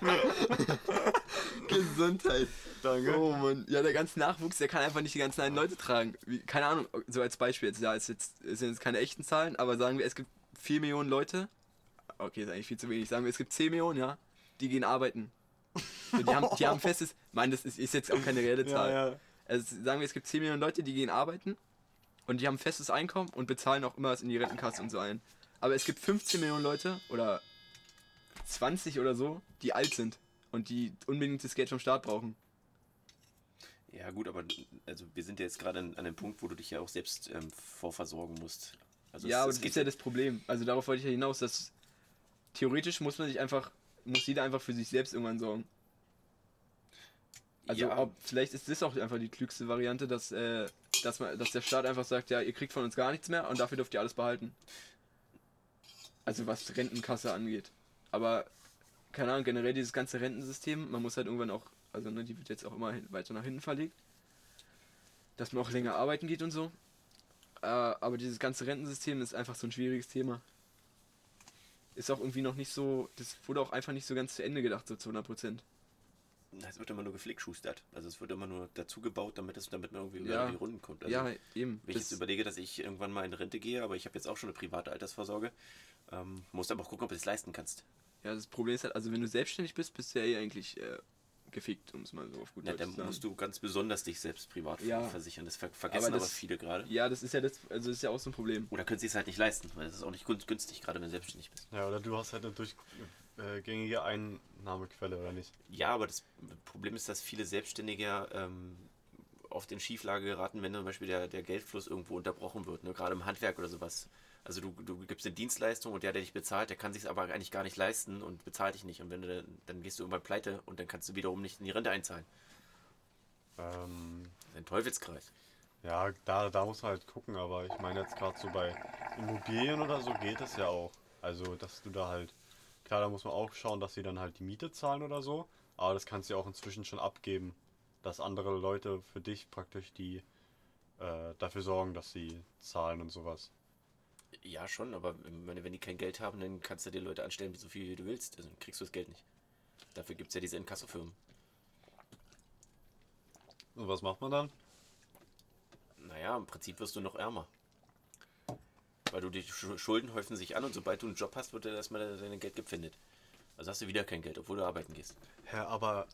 Gesundheit. Danke. Oh Mann. Ja, der ganze Nachwuchs, der kann einfach nicht die ganzen alten Leute tragen. Wie, keine Ahnung, so als Beispiel jetzt, ja, es jetzt, sind jetzt keine echten Zahlen, aber sagen wir, es gibt 4 Millionen Leute. Okay, ist eigentlich viel zu wenig. Sagen wir, es gibt 10 Millionen, ja, die gehen arbeiten. So, die, haben, die haben festes, Mann, das ist, ist jetzt auch keine reelle Zahl. Ja, ja. Also sagen wir, es gibt 10 Millionen Leute, die gehen arbeiten und die haben festes Einkommen und bezahlen auch immer was in die Rentenkasse und so ein. Aber es gibt 15 Millionen Leute oder 20 oder so, die alt sind und die unbedingt das Geld vom Staat brauchen. Ja gut, aber also wir sind ja jetzt gerade an, an dem Punkt, wo du dich ja auch selbst ähm, vorversorgen musst. Also ja, es- aber es das ist ja das Problem. Also darauf wollte ich ja hinaus, dass theoretisch muss man sich einfach, muss jeder einfach für sich selbst irgendwann sorgen. Also ja, ob, vielleicht ist das auch einfach die klügste Variante, dass, äh, dass, man, dass der Staat einfach sagt, ja, ihr kriegt von uns gar nichts mehr und dafür dürft ihr alles behalten. Also was Rentenkasse angeht. Aber, keine Ahnung, generell dieses ganze Rentensystem, man muss halt irgendwann auch, also ne, die wird jetzt auch immer hin, weiter nach hinten verlegt, dass man auch länger arbeiten geht und so. Äh, aber dieses ganze Rentensystem ist einfach so ein schwieriges Thema. Ist auch irgendwie noch nicht so, das wurde auch einfach nicht so ganz zu Ende gedacht, so zu 100 Prozent. es wird immer nur geflickschustert. Also es wird immer nur dazu gebaut, damit, es, damit man irgendwie über Ja. die Runden kommt. Also, ja, eben. Wenn ich jetzt überlege, dass ich irgendwann mal in Rente gehe, aber ich habe jetzt auch schon eine private Altersvorsorge, ähm, musst aber auch gucken, ob du es leisten kannst. Ja, das Problem ist halt, also wenn du selbstständig bist, bist du ja eh eigentlich äh, gefickt, um es mal so auf gut Ja, Deutsch dann zu sagen. musst du ganz besonders dich selbst privat Ja. versichern. Das ver vergessen aber, das- viele gerade. Ja, das ist ja das, also das ist ja auch so ein Problem. Oder können sie es halt nicht leisten, weil das ist auch nicht gün- günstig, gerade wenn du selbstständig bist. Ja, oder du hast halt eine durchgängige Einnahmequelle, oder nicht? Ja, aber das Problem ist, dass viele Selbstständige ähm, oft in Schieflage geraten, wenn zum Beispiel der, der Geldfluss irgendwo unterbrochen wird, ne? gerade im Handwerk oder sowas. Also du, du gibst eine Dienstleistung und der, der dich bezahlt, der kann sich aber eigentlich gar nicht leisten und bezahlt dich nicht. Und wenn du dann, gehst du irgendwann pleite und dann kannst du wiederum nicht in die Rente einzahlen. Ähm, Das ist ein Teufelskreis. ja, da, da muss man halt gucken, aber ich meine jetzt gerade so bei Immobilien oder so geht es ja auch. Also, dass du da halt, klar, da muss man auch schauen, dass sie dann halt die Miete zahlen oder so, aber das kannst du ja auch inzwischen schon abgeben, dass andere Leute für dich praktisch die äh, dafür sorgen, dass sie zahlen und sowas. Ja, schon, aber meine, wenn die kein Geld haben, dann kannst du dir Leute anstellen, so viel wie du willst. Also dann kriegst du das Geld nicht. Dafür gibt es ja diese Inkassofirmen. Und was macht man dann? Naja, im Prinzip wirst du noch ärmer. Weil du die Sch- Schulden häufen sich an und sobald du einen Job hast, wird dir erstmal dein Geld gepfändet. Also hast du wieder kein Geld, obwohl du arbeiten gehst. Ja, aber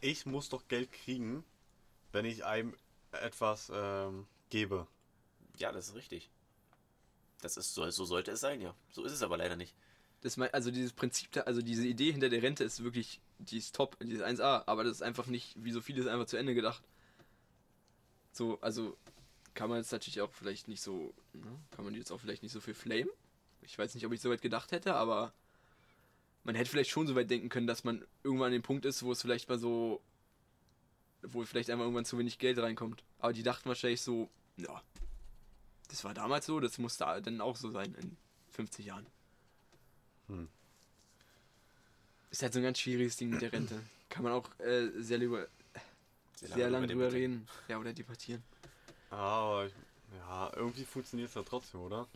ich muss doch Geld kriegen, wenn ich einem etwas ähm, gebe. Ja, das ist richtig. Das ist so, so sollte es sein, ja. So ist es aber leider nicht. Das mein, also dieses Prinzip, da, also diese Idee hinter der Rente ist wirklich, die ist top, die ist 1A, aber das ist einfach nicht, wie so vieles einfach zu Ende gedacht. So, also kann man jetzt natürlich auch vielleicht nicht so, ne, kann man jetzt auch vielleicht nicht so viel flame. Ich weiß nicht, ob ich so weit gedacht hätte, aber man hätte vielleicht schon so weit denken können, dass man irgendwann an dem Punkt ist, wo es vielleicht mal so, wo vielleicht einmal irgendwann zu wenig Geld reinkommt. Aber die dachten wahrscheinlich so, ja, das war damals so, das muss da dann auch so sein in 50 Jahren. Hm. Ist halt so ein ganz schwieriges Ding mit der Rente. Kann man auch äh, sehr, über, sehr, lange lange drüber drüber reden. Ja, oder debattieren. Aber ja, irgendwie funktioniert es ja trotzdem, oder?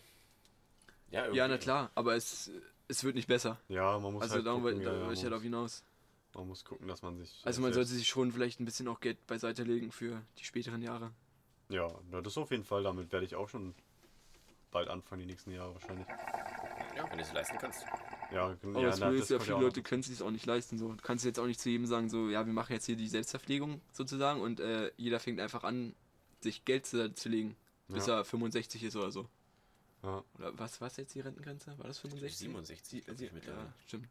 Ja, Ja, na klar, aber es, es wird nicht besser. Ja, man muss Also halt da gucken, ja, da ja, ich halt auf hinaus. man muss gucken, dass man sich. Also man sollte sich schon vielleicht ein bisschen auch Geld beiseite legen für die späteren Jahre. Ja, das auf jeden Fall. Damit werde ich auch schon bald anfangen, die nächsten Jahre wahrscheinlich. Ja, wenn du es leisten kannst. Ja, Aber ja, das na, ist ja, viele Leute können es sich auch nicht leisten. So. Du kannst jetzt auch nicht zu jedem sagen, so, ja, wir machen jetzt hier die Selbstverpflegung sozusagen und äh, jeder fängt einfach an, sich Geld zu, zu legen, bis Ja. er 65 ist oder so. Ja. Oder was war jetzt die Rentengrenze? War das 65? 67 Sie, glaub sie, ich, mittlerweile. ja, stimmt.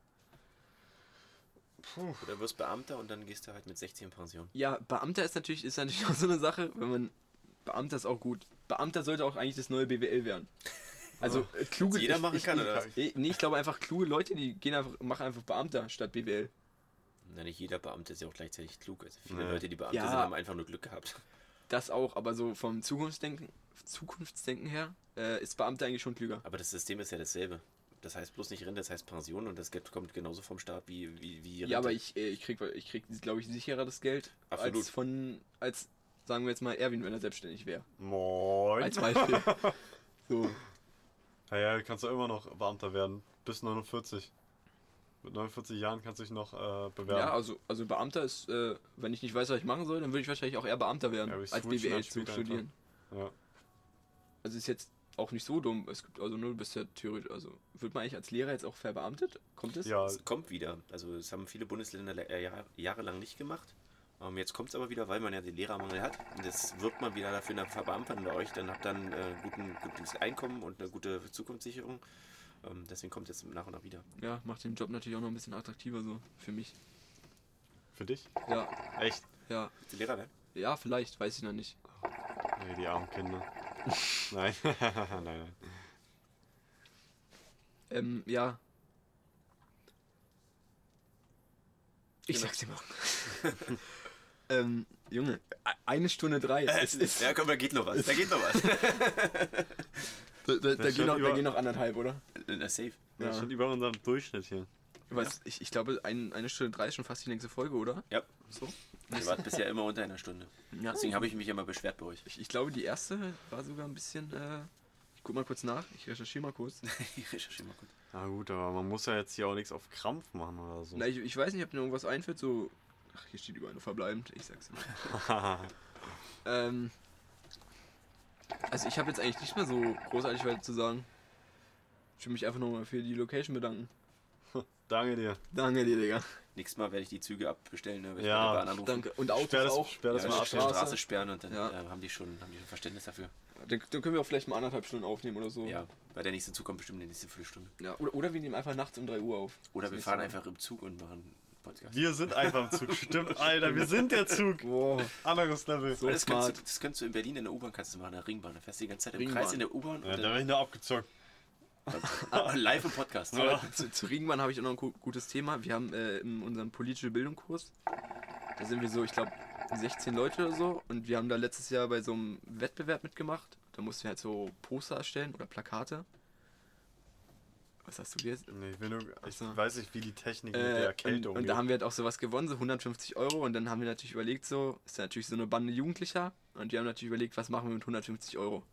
Puh. Oder wirst Beamter und dann gehst du halt mit 16 in Pension. Ja, Beamter ist natürlich, ist natürlich auch so eine Sache, wenn man. Beamter ist auch gut. Beamter sollte auch eigentlich das neue BWL werden. Also äh, kluge jeder ich- machen ich, kann, ich, oder was? ich, Nee, ich glaube einfach kluge Leute, die gehen einfach, machen einfach Beamter statt BWL. Na, nicht jeder Beamte ist ja auch gleichzeitig klug. Also viele Nee. Leute, die Beamte Ja. sind, haben einfach nur Glück gehabt. Das auch, aber so vom Zukunftsdenken, Zukunftsdenken her äh, ist Beamter eigentlich schon klüger. Aber das System ist ja dasselbe. Das heißt bloß nicht Rente, das heißt Pension und das Geld kommt genauso vom Staat wie, wie, wie Ja, aber ich, äh, ich krieg, ich krieg glaube ich, sicherer das Geld Absolut. als von, als, sagen wir jetzt mal, Erwin, wenn er selbstständig wäre. Moin. Als Beispiel. so. Ja, ja, kannst du immer noch Beamter werden. Bis 49. Mit 49 Jahren kannst du dich noch äh, bewerben. Ja, also, also Beamter ist, äh, wenn ich nicht weiß, was ich machen soll, dann würde ich wahrscheinlich auch eher Beamter werden, Ja, als BWL zu studieren. Ja. Also ist jetzt auch nicht so dumm. Es gibt also nur, du bist ja theoretisch, also wird man eigentlich als Lehrer jetzt auch verbeamtet? Kommt es? ja, Es kommt wieder. Also das haben viele Bundesländer äh, Jahr, jahrelang nicht gemacht. Ähm, jetzt kommt es aber wieder, weil man ja den Lehrermangel hat. Und jetzt wirbt man wieder dafür nach Verbeamten bei euch. Dann habt dann äh, guten, gutes Einkommen und eine gute Zukunftssicherung. Ähm, deswegen kommt es jetzt nach und nach wieder. Ja, macht den Job natürlich auch noch ein bisschen attraktiver so für mich. für dich? Ja, Echt? ja. Willst du Lehrer werden? Ja, vielleicht, weiß ich noch nicht. Nee, die armen Kinder. nein. nein, nein. Ähm, ja. Ich Genau. sag's dir morgen. ähm, Junge, e- eine Stunde drei. Es ist, ja, komm, da geht noch was. Da geht noch was. da, da, da, Das gehen noch, da über- gehen noch anderthalb, oder? Na, safe. Ja. Ja. Schon über unserem Durchschnitt hier. Was, ich, ich glaube, ein, eine Stunde drei ist schon fast die längste Folge, oder? Ja. So? Ihr wart bisher immer unter einer Stunde. Ja. Deswegen habe ich mich immer beschwert bei euch. Ich, ich glaube, die erste war sogar ein bisschen. Äh, ich guck mal kurz nach, ich recherchiere mal kurz. Ich recherchiere mal kurz. Na gut, aber man muss ja jetzt hier auch nichts auf Krampf machen oder so. Na, ich, ich weiß nicht, ob mir irgendwas einfällt, so. Ach, hier steht überall nur verbleibend, ich sag's immer. ähm. Also, ich habe jetzt eigentlich nicht mehr so großartig weiter zu sagen. Ich will mich einfach nochmal für die Location bedanken. Danke dir. Danke dir, Digga. Nächstes Mal werde ich die Züge abbestellen. Ne, wenn ich Ja, Bahn anrufe. Danke. Und Autos Sperr das- auch. sperr das Ja, mal die ab. Straße. Straße. sperren und dann Ja. äh, haben, die schon, haben die schon Verständnis dafür. Dann, dann können wir auch vielleicht mal anderthalb Stunden aufnehmen oder so. Ja, weil der nächste Zug kommt bestimmt in die nächste Viertelstunde. Ja, oder, oder wir nehmen einfach nachts um 3 Uhr auf. Oder Das wir fahren Mal. einfach im Zug und machen Podcast. Wir sind einfach im Zug. Stimmt, Alter, wir sind der Zug. Wow. Anderes Level. So das, smart. könntest du, das könntest du in Berlin in der U-Bahn kannst du machen, in der Ringbahn. Da fährst du die ganze Zeit im Ringbahn. Kreis in der U-Bahn Ja, da bin ich nur abgezockt. dann live im Podcast. Ja. Zu, zu Ringbahn habe ich auch noch ein gu- gutes Thema. Wir haben äh, in unserem politische Bildungskurs, da sind wir so, ich glaube, 16 Leute oder so. Und wir haben da letztes Jahr bei so einem Wettbewerb mitgemacht. Da mussten wir halt so Poster erstellen oder Plakate. Was hast du jetzt? Nee, ich, nur, ich weiß nicht, wie die Technik mit der Äh, Kälte und, und da haben wir halt auch sowas gewonnen, so 150 Euro. Und dann haben wir natürlich überlegt, so, ist ja natürlich so eine Bande Jugendlicher. Und die haben natürlich überlegt, was machen wir mit 150 Euro?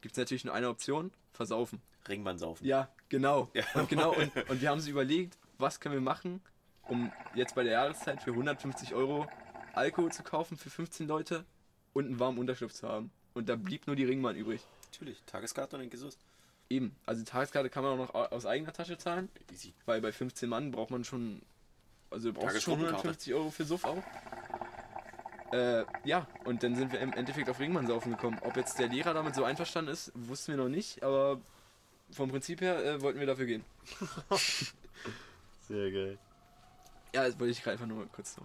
Gibt es natürlich nur eine Option, versaufen. Ringbahn saufen. Ja, genau. Ja. Und genau, und, und wir haben uns überlegt, was können wir machen, um jetzt bei der Jahreszeit für 150 Euro Alkohol zu kaufen für 15 Leute und einen warmen Unterschlupf zu haben. Und da blieb nur die Ringbahn übrig. Natürlich. Tageskarte und geht's los. Eben. Also die Tageskarte kann man auch noch au- aus eigener Tasche zahlen, Easy. weil bei 15 Mann braucht man schon. Also du brauchst schon Tagesgruppenkarte. 150 Euro für Suff auch. Äh, ja, und dann sind wir im Endeffekt auf Ringbahn saufen gekommen. Ob jetzt der Lehrer damit so einverstanden ist, wussten wir noch nicht, aber vom Prinzip her äh, wollten wir dafür gehen. Sehr geil. Ja, das wollte ich gerade einfach nur kurz so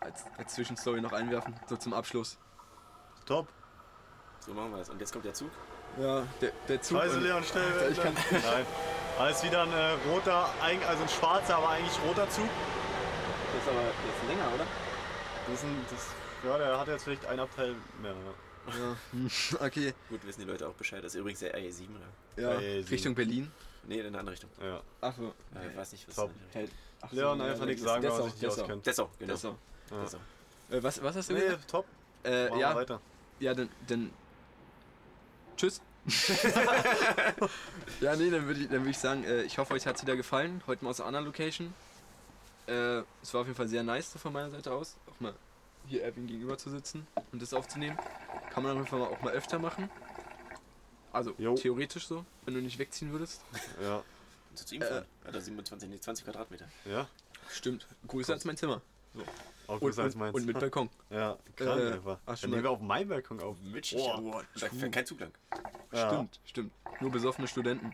als, als Zwischenstory noch einwerfen, so zum Abschluss. Top. So machen wir das. Und jetzt kommt der Zug. Ja, der, der Zug. Scheiße, und- Leon, schnell. Alter, ich kann- Nein. Alles wieder ein äh, roter, also ein schwarzer, aber eigentlich roter Zug. Das ist aber jetzt länger, oder? Das ist ein, das, ja, der hat jetzt vielleicht ein Abteil mehr. Ja. Ja. Okay. Gut, wissen die Leute auch Bescheid. Das ist übrigens der RE7, oder? Ja, Ey, sie- Richtung Berlin. Nee, in eine andere Richtung. ja. Ach so. Äh, ich weiß nicht, was Top. das ist. Hey, ach so, Leon, ja, einfach nichts sagen, Dessau, sich nicht Dessau. auskennt. Dessau, genau. Dessau. Ja. Dessau. Äh, was, was hast du Nee, gesagt? top. Äh, ja, weiter. ja, dann, dann. Tschüss. ja, nee, dann würde ich, dann würd ich sagen, äh, ich hoffe, euch hat es wieder gefallen. Heute mal aus einer anderen Location. Äh, es war auf jeden Fall sehr nice so von meiner Seite aus, auch mal hier Erwin gegenüber zu sitzen und das aufzunehmen. Kann man auf jeden Fall auch mal öfter machen. Also Jo. theoretisch so, wenn du nicht wegziehen würdest. Ja. Und zu ihm fahren. Hat er 27, nee, 20 Quadratmeter. Ja. Stimmt. Größer als mein Zimmer. Auch Und, größer als und, meins. und mit Balkon. ja, krank Äh, einfach. ach, Dann nehmen wir auf meinem Balkon auf. Mitschig. Oh, da fährt kein Zug lang. Ja. Stimmt, stimmt. Nur besoffene Studenten.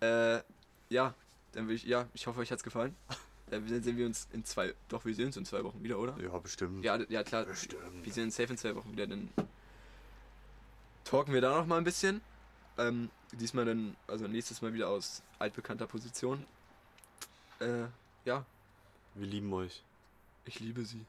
Äh, ja, dann will ich, ja, ich hoffe, euch hat's gefallen. Äh, dann sehen wir uns in zwei, doch, wir sehen uns in zwei Wochen wieder, oder? Ja, bestimmt. Ja, ja klar. Bestimmt. Wir sehen uns safe in zwei Wochen wieder, dann talken wir da noch mal ein bisschen. Ähm, diesmal dann, also nächstes Mal wieder aus altbekannter Position. Äh, ja, Wir lieben euch. Ich liebe sie.